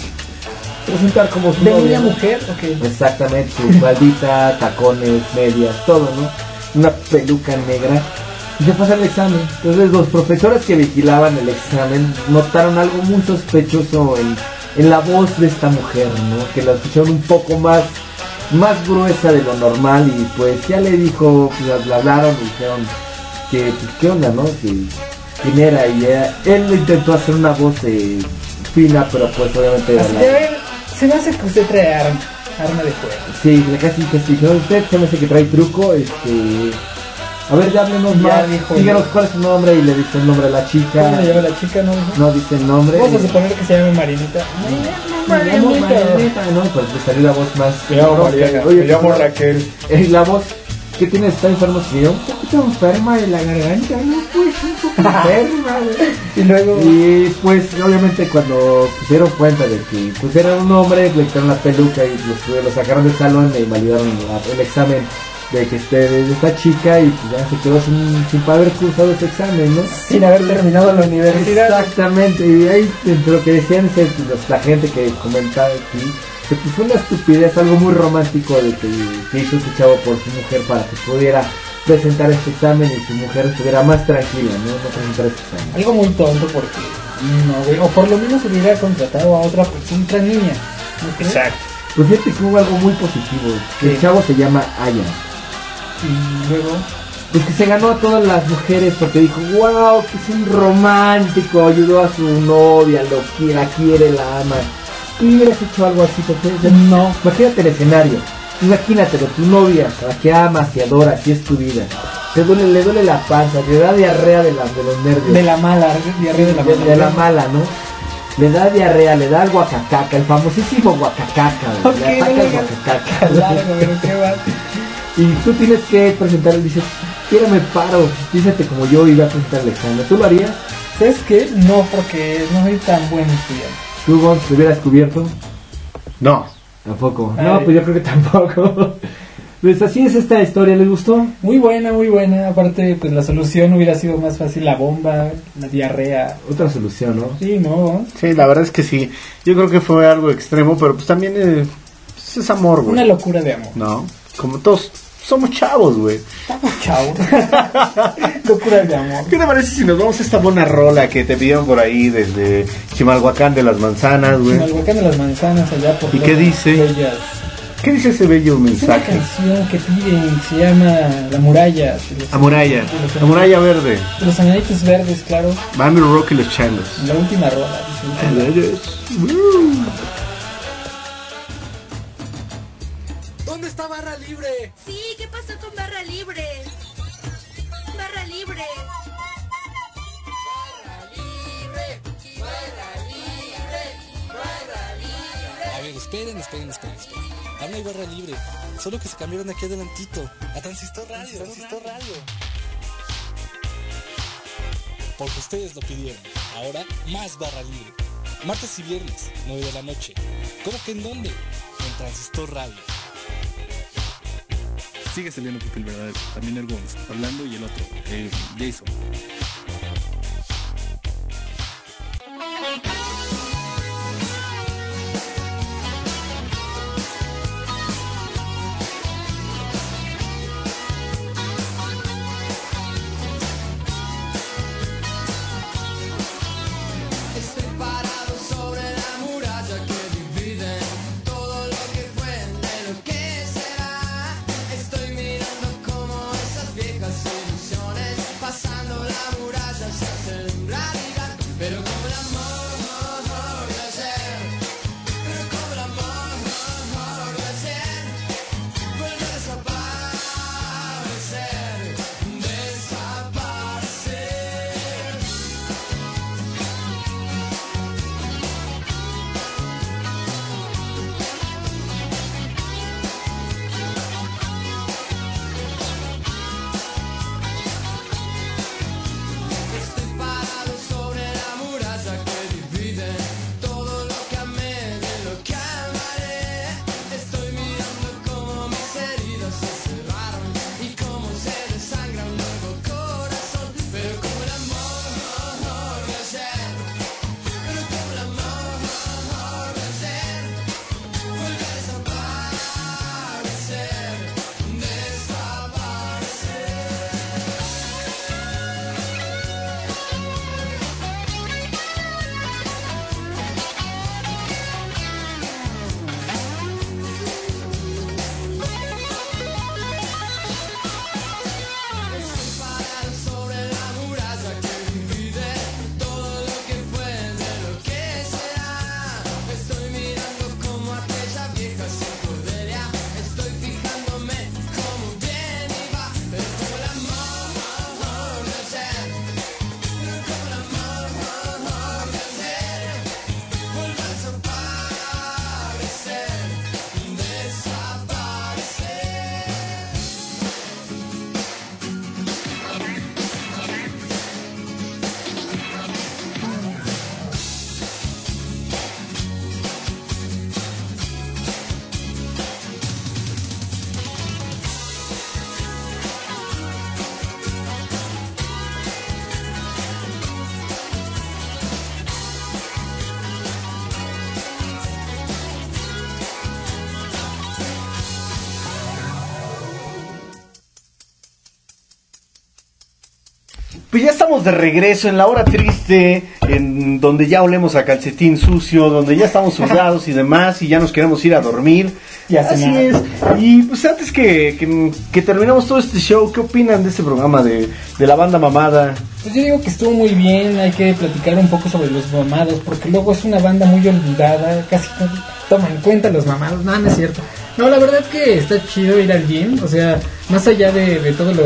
presentar como su ¿De niña mujer? Ok. Exactamente, su faldita, tacones, medias, todo, ¿no? Una peluca negra. Y se fue a hacer el examen. Entonces los profesores que vigilaban el examen notaron algo muy sospechoso en, en la voz de esta mujer, ¿no? Que la escucharon un poco más, más gruesa de lo normal y pues ya le dijo, pues, le hablaron, dijeron que, pues, qué onda, ¿no? Que quién era y era- él intentó hacer una voz eh, fina, pero pues obviamente era Así la- de, ver, se me hace que usted trae arma, arma de fuego. Sí, casi que sí, usted se me hace que trae truco, este A ver, ya háblenos Ya más. dijo Díganos el- cuál es su nombre y le dice el nombre a la chica. ¿Cómo se llama la chica? No? No dice el nombre. Vamos a suponer que se llama Marinita. Llamo Marinita, ¿no? Pues le salió la voz más. Me llamo Mariana, oye, me llamo pues, Raquel. Es la voz. ¿Qué tienes? ¿Está enfermo su Un poquito enferma de la garganta, ¿no? Pues un poco enferma. Y luego. Y pues obviamente cuando se dieron cuenta de que pues era un hombre, le quitaron la peluca y los, lo sacaron del salón y validaron el examen de que este, de esta chica y pues ya se quedó sin, sin haber cursado ese examen, ¿no? Sin haber terminado la universidad. Exactamente, y ahí entre lo que decían es los- la gente que comentaba aquí, que pues fue una estupidez, algo muy romántico de que, que hizo este chavo por su mujer para que pudiera presentar este examen y su mujer estuviera más tranquila, ¿no? No presentar este examen. Algo muy tonto porque. No. O por lo menos hubiera contratado a otra persona, otra niña. ¿No crees? Pues fíjate que hubo algo muy positivo, que el chavo se llama Aya. Y luego. Pues que se ganó a todas las mujeres porque dijo, wow, que es un romántico, ayudó a su novia, lo quiere, la quiere, la ama. Y hubieras hecho algo así, porque No. Imagínate el escenario. Imagínatelo, tu novia, a la que amas y adoras y es tu vida. Te duele, le duele la panza, le da diarrea de, la, de los nervios. De la mala, diarrea de la mala. de la mala, ¿no? Le da diarrea, le da el guacacaca, el famosísimo guacacaca, le ataca el guacacaca. Pero qué. Y tú tienes que presentar, dices, quiero me paro, dícete como yo iba a presentar el examen. ¿Tú lo harías? ¿Sabes qué? No, porque no soy tan buen estudiante. ¿Tú, Gon, te hubieras cubierto? No. Tampoco. Ay. No, pues yo creo que tampoco. Pues así es esta historia, ¿les gustó? Muy buena, muy buena. Aparte, pues la solución hubiera sido más fácil la bomba, la diarrea. Otra solución, ¿no? Sí, no. Sí, la verdad es que sí. Yo creo que fue algo extremo, pero pues también eh, pues, es amor, güey. Una locura de amor. No, como todos somos chavos, güey. Estamos chavos. locura de amor. ¿Qué te parece si nos vamos a esta buena rola que te pidieron por ahí desde Chimalhuacán de las manzanas, güey? Volcán de las manzanas allá por ¿Y qué dice? Bellas. ¿Qué dice ese bello Es una mensaje? canción que piden, se llama La Muralla. de los- la muralla verde, de Los Enanitos Verdes, claro. Bambi Rock y los changos. La última rola. dice. Esperen, esperen, esperen, esperen. No hay barra libre. Solo que se cambiaron aquí adelantito. A Transistor Radio. Transistor Radio. Porque ustedes lo pidieron. Ahora, más barra libre. Martes y viernes, 9 de la noche. ¿Cómo que en dónde? En Transistor Radio. Sigue saliendo Pipe el verdadero. También el Gonz, Orlando y el otro, eh, Jason. Estamos de regreso en la hora triste, en donde ya olemos a calcetín sucio, donde ya estamos sudados y demás, y ya nos queremos ir a dormir. Y Así es. Y pues antes que, que, que terminemos todo este show, ¿qué opinan de este programa de, de la banda mamada? Pues yo digo que estuvo muy bien, hay que platicar un poco sobre los mamados, porque luego es una banda muy olvidada, casi no toma en cuenta los mamados, no, no es cierto. No, la verdad que está chido ir al gym, o sea, más allá de, de todo lo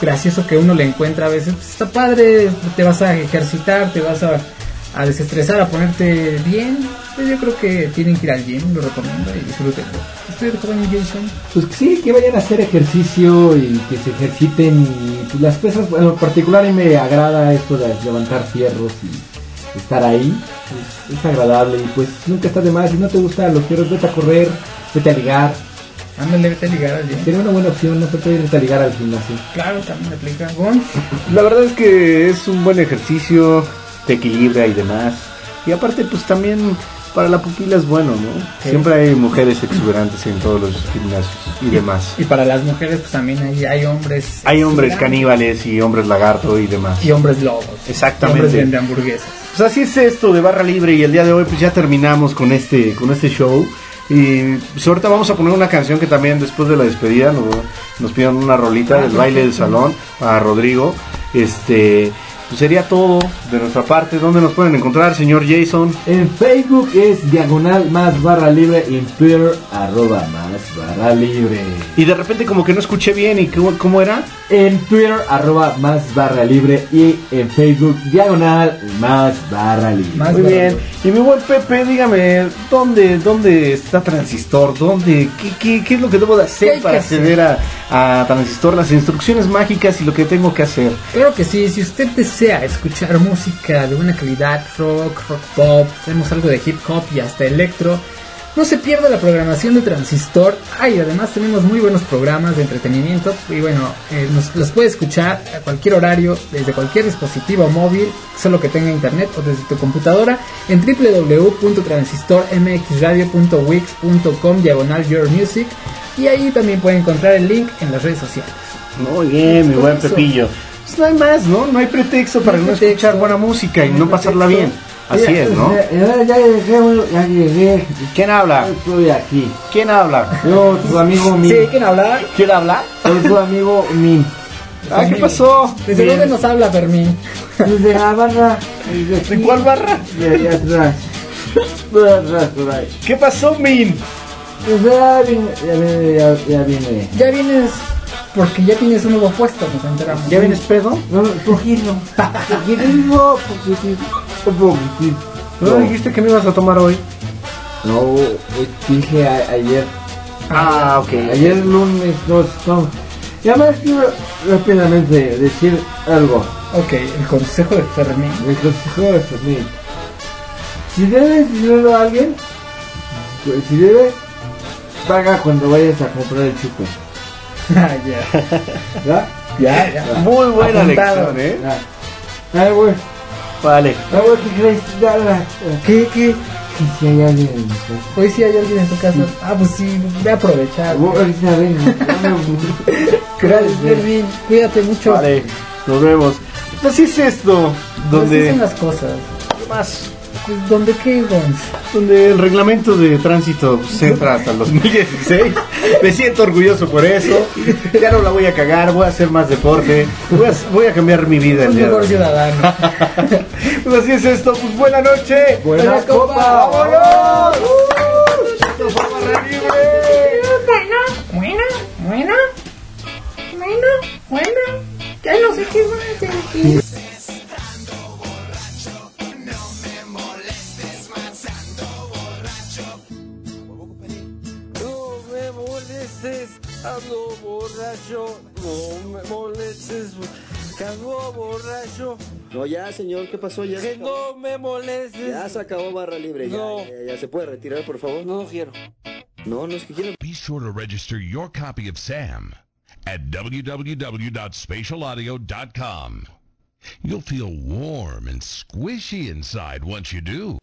gracioso que uno le encuentra a veces, pues está padre, te vas a ejercitar, te vas a, a desestresar, a ponerte bien. Pues yo creo que tienen que ir al gym, lo recomiendo y disfrútenlo. Estoy Jason. Pues sí, que vayan a hacer ejercicio y que se ejerciten y pues, las pesas, bueno, en particular a mí me agrada esto de levantar fierros y estar ahí, es, agradable y pues nunca está de más, si no te gustan los fierros, vete a correr, vete a ligar. Ándale, vete a ligar al gym. Sería una buena opción, no te irte a ligar al gimnasio. Claro, también aplica. La verdad es que es un buen ejercicio, te equilibra y demás. Y aparte, pues también para la pupila es bueno, ¿no? Sí. Siempre hay mujeres exuberantes en todos los gimnasios y demás. Y para las mujeres, pues también hay, hay hombres. Hay hombres caníbales y hombres lagarto y demás. Y hombres lobos. Exactamente. Y hombres vende hamburguesas. Pues así es esto de Barra Libre y el día de hoy pues ya terminamos con este, con este show. Y pues ahorita vamos a poner una canción que también después de la despedida nos, nos pidieron una rolita del baile del salón a Rodrigo. Este, pues sería todo de nuestra parte. ¿Dónde nos pueden encontrar, señor Jason? En Facebook es diagonal más barra libre y en Twitter arroba más barra libre. Y de repente como que no escuché bien y cómo, cómo era. En Twitter arroba más barra libre y en Facebook diagonal más barra libre. Muy bien. Y mi buen Pepe, dígame, ¿dónde, dónde está Transistor? ¿Dónde? ¿Qué, qué, qué es lo que debo de ¿Qué hacer para acceder a, a Transistor? Las instrucciones mágicas y lo que tengo que hacer. Claro que sí, si usted desea escuchar música de buena calidad, rock, rock pop, tenemos algo de hip hop y hasta electro, no se pierda la programación de Transistor. Ah, y además tenemos muy buenos programas de entretenimiento y bueno, eh, nos los puede escuchar a cualquier horario, desde cualquier dispositivo móvil, solo que tenga internet o desde tu computadora en www.transistormxradio.wix.com diagonal your music y ahí también puede encontrar el link en las redes sociales. Muy bien, mi buen. Pepillo. Pues no hay más, ¿no? No hay pretexto para no escuchar buena música y no pasarla bien. Así es, ¿no? Ya, ya- llegué, ya llegué. ¿Quién habla? Estoy aquí. ¿Quién habla? Yo, tu amigo Min. Sí, ¿quién habla? ¿Quién habla? Soy tu amigo Min. Ah, ¿qué pasó? ¿Desde Bien. dónde nos habla Fermín? Desde la barra. ¿De cuál barra? De allá atrás. Atrás, por ahí. ¿Qué pasó, Min? Pues ya vine, ya vine, ya, ya vine. Ya vienes porque ya tienes un nuevo puesto, nos enteramos. ¿Ya vienes pedo? No, poquito. Poquitito, poquitito, poquitito. ¿No dijiste que me ibas a tomar hoy? No, eh, dije a- ayer. Ah, ok. Ayer lunes no no. Y además quiero rápidamente decir algo. Ok, el consejo de Fermín. El consejo de Fermín. Si debes dinero a alguien, pues, si debes, paga cuando vayas a comprar el chupe. Ah, ya. ¿Ya? Ya, ya. Muy buena Apuntado. lección, ¿eh? Ya. Ay, güey. Vale. Ay, güey, ¿qué crees? ¿Qué, qué? Si hay alguien en mi casa. Hoy sí hay alguien en tu casa. Ah, pues sí, voy a aprovechar. Vos ahorita ven. Gracias, Fermín. Cuídate mucho. Vale, nos vemos. Pues así es esto, Así donde... son las cosas. ¿Qué más? ¿Dónde qué? Donde el reglamento de tránsito se entra hasta el 2016. Me siento orgulloso por eso. Ya no la voy a cagar, voy a hacer más deporte. Voy a, voy a cambiar mi vida el día mejor ciudadano. Pues así es esto. Pues buena noche. Buena copa. ¡Vámonos! ¡Uh! Bueno, bueno, bueno, bueno, bueno. Ya no sé qué más ando borracho. No me molestes, ando borracho. No, ya, señor, ¿qué pasó? Ya Que acabó. no me molestes. Ya se acabó barra libre. No. Ya, ya, se puede retirar, por favor. No quiero. No, no es que quiero. Be sure to register your copy of SAM at www.spatialaudio.com. You'll feel warm and squishy inside once you do.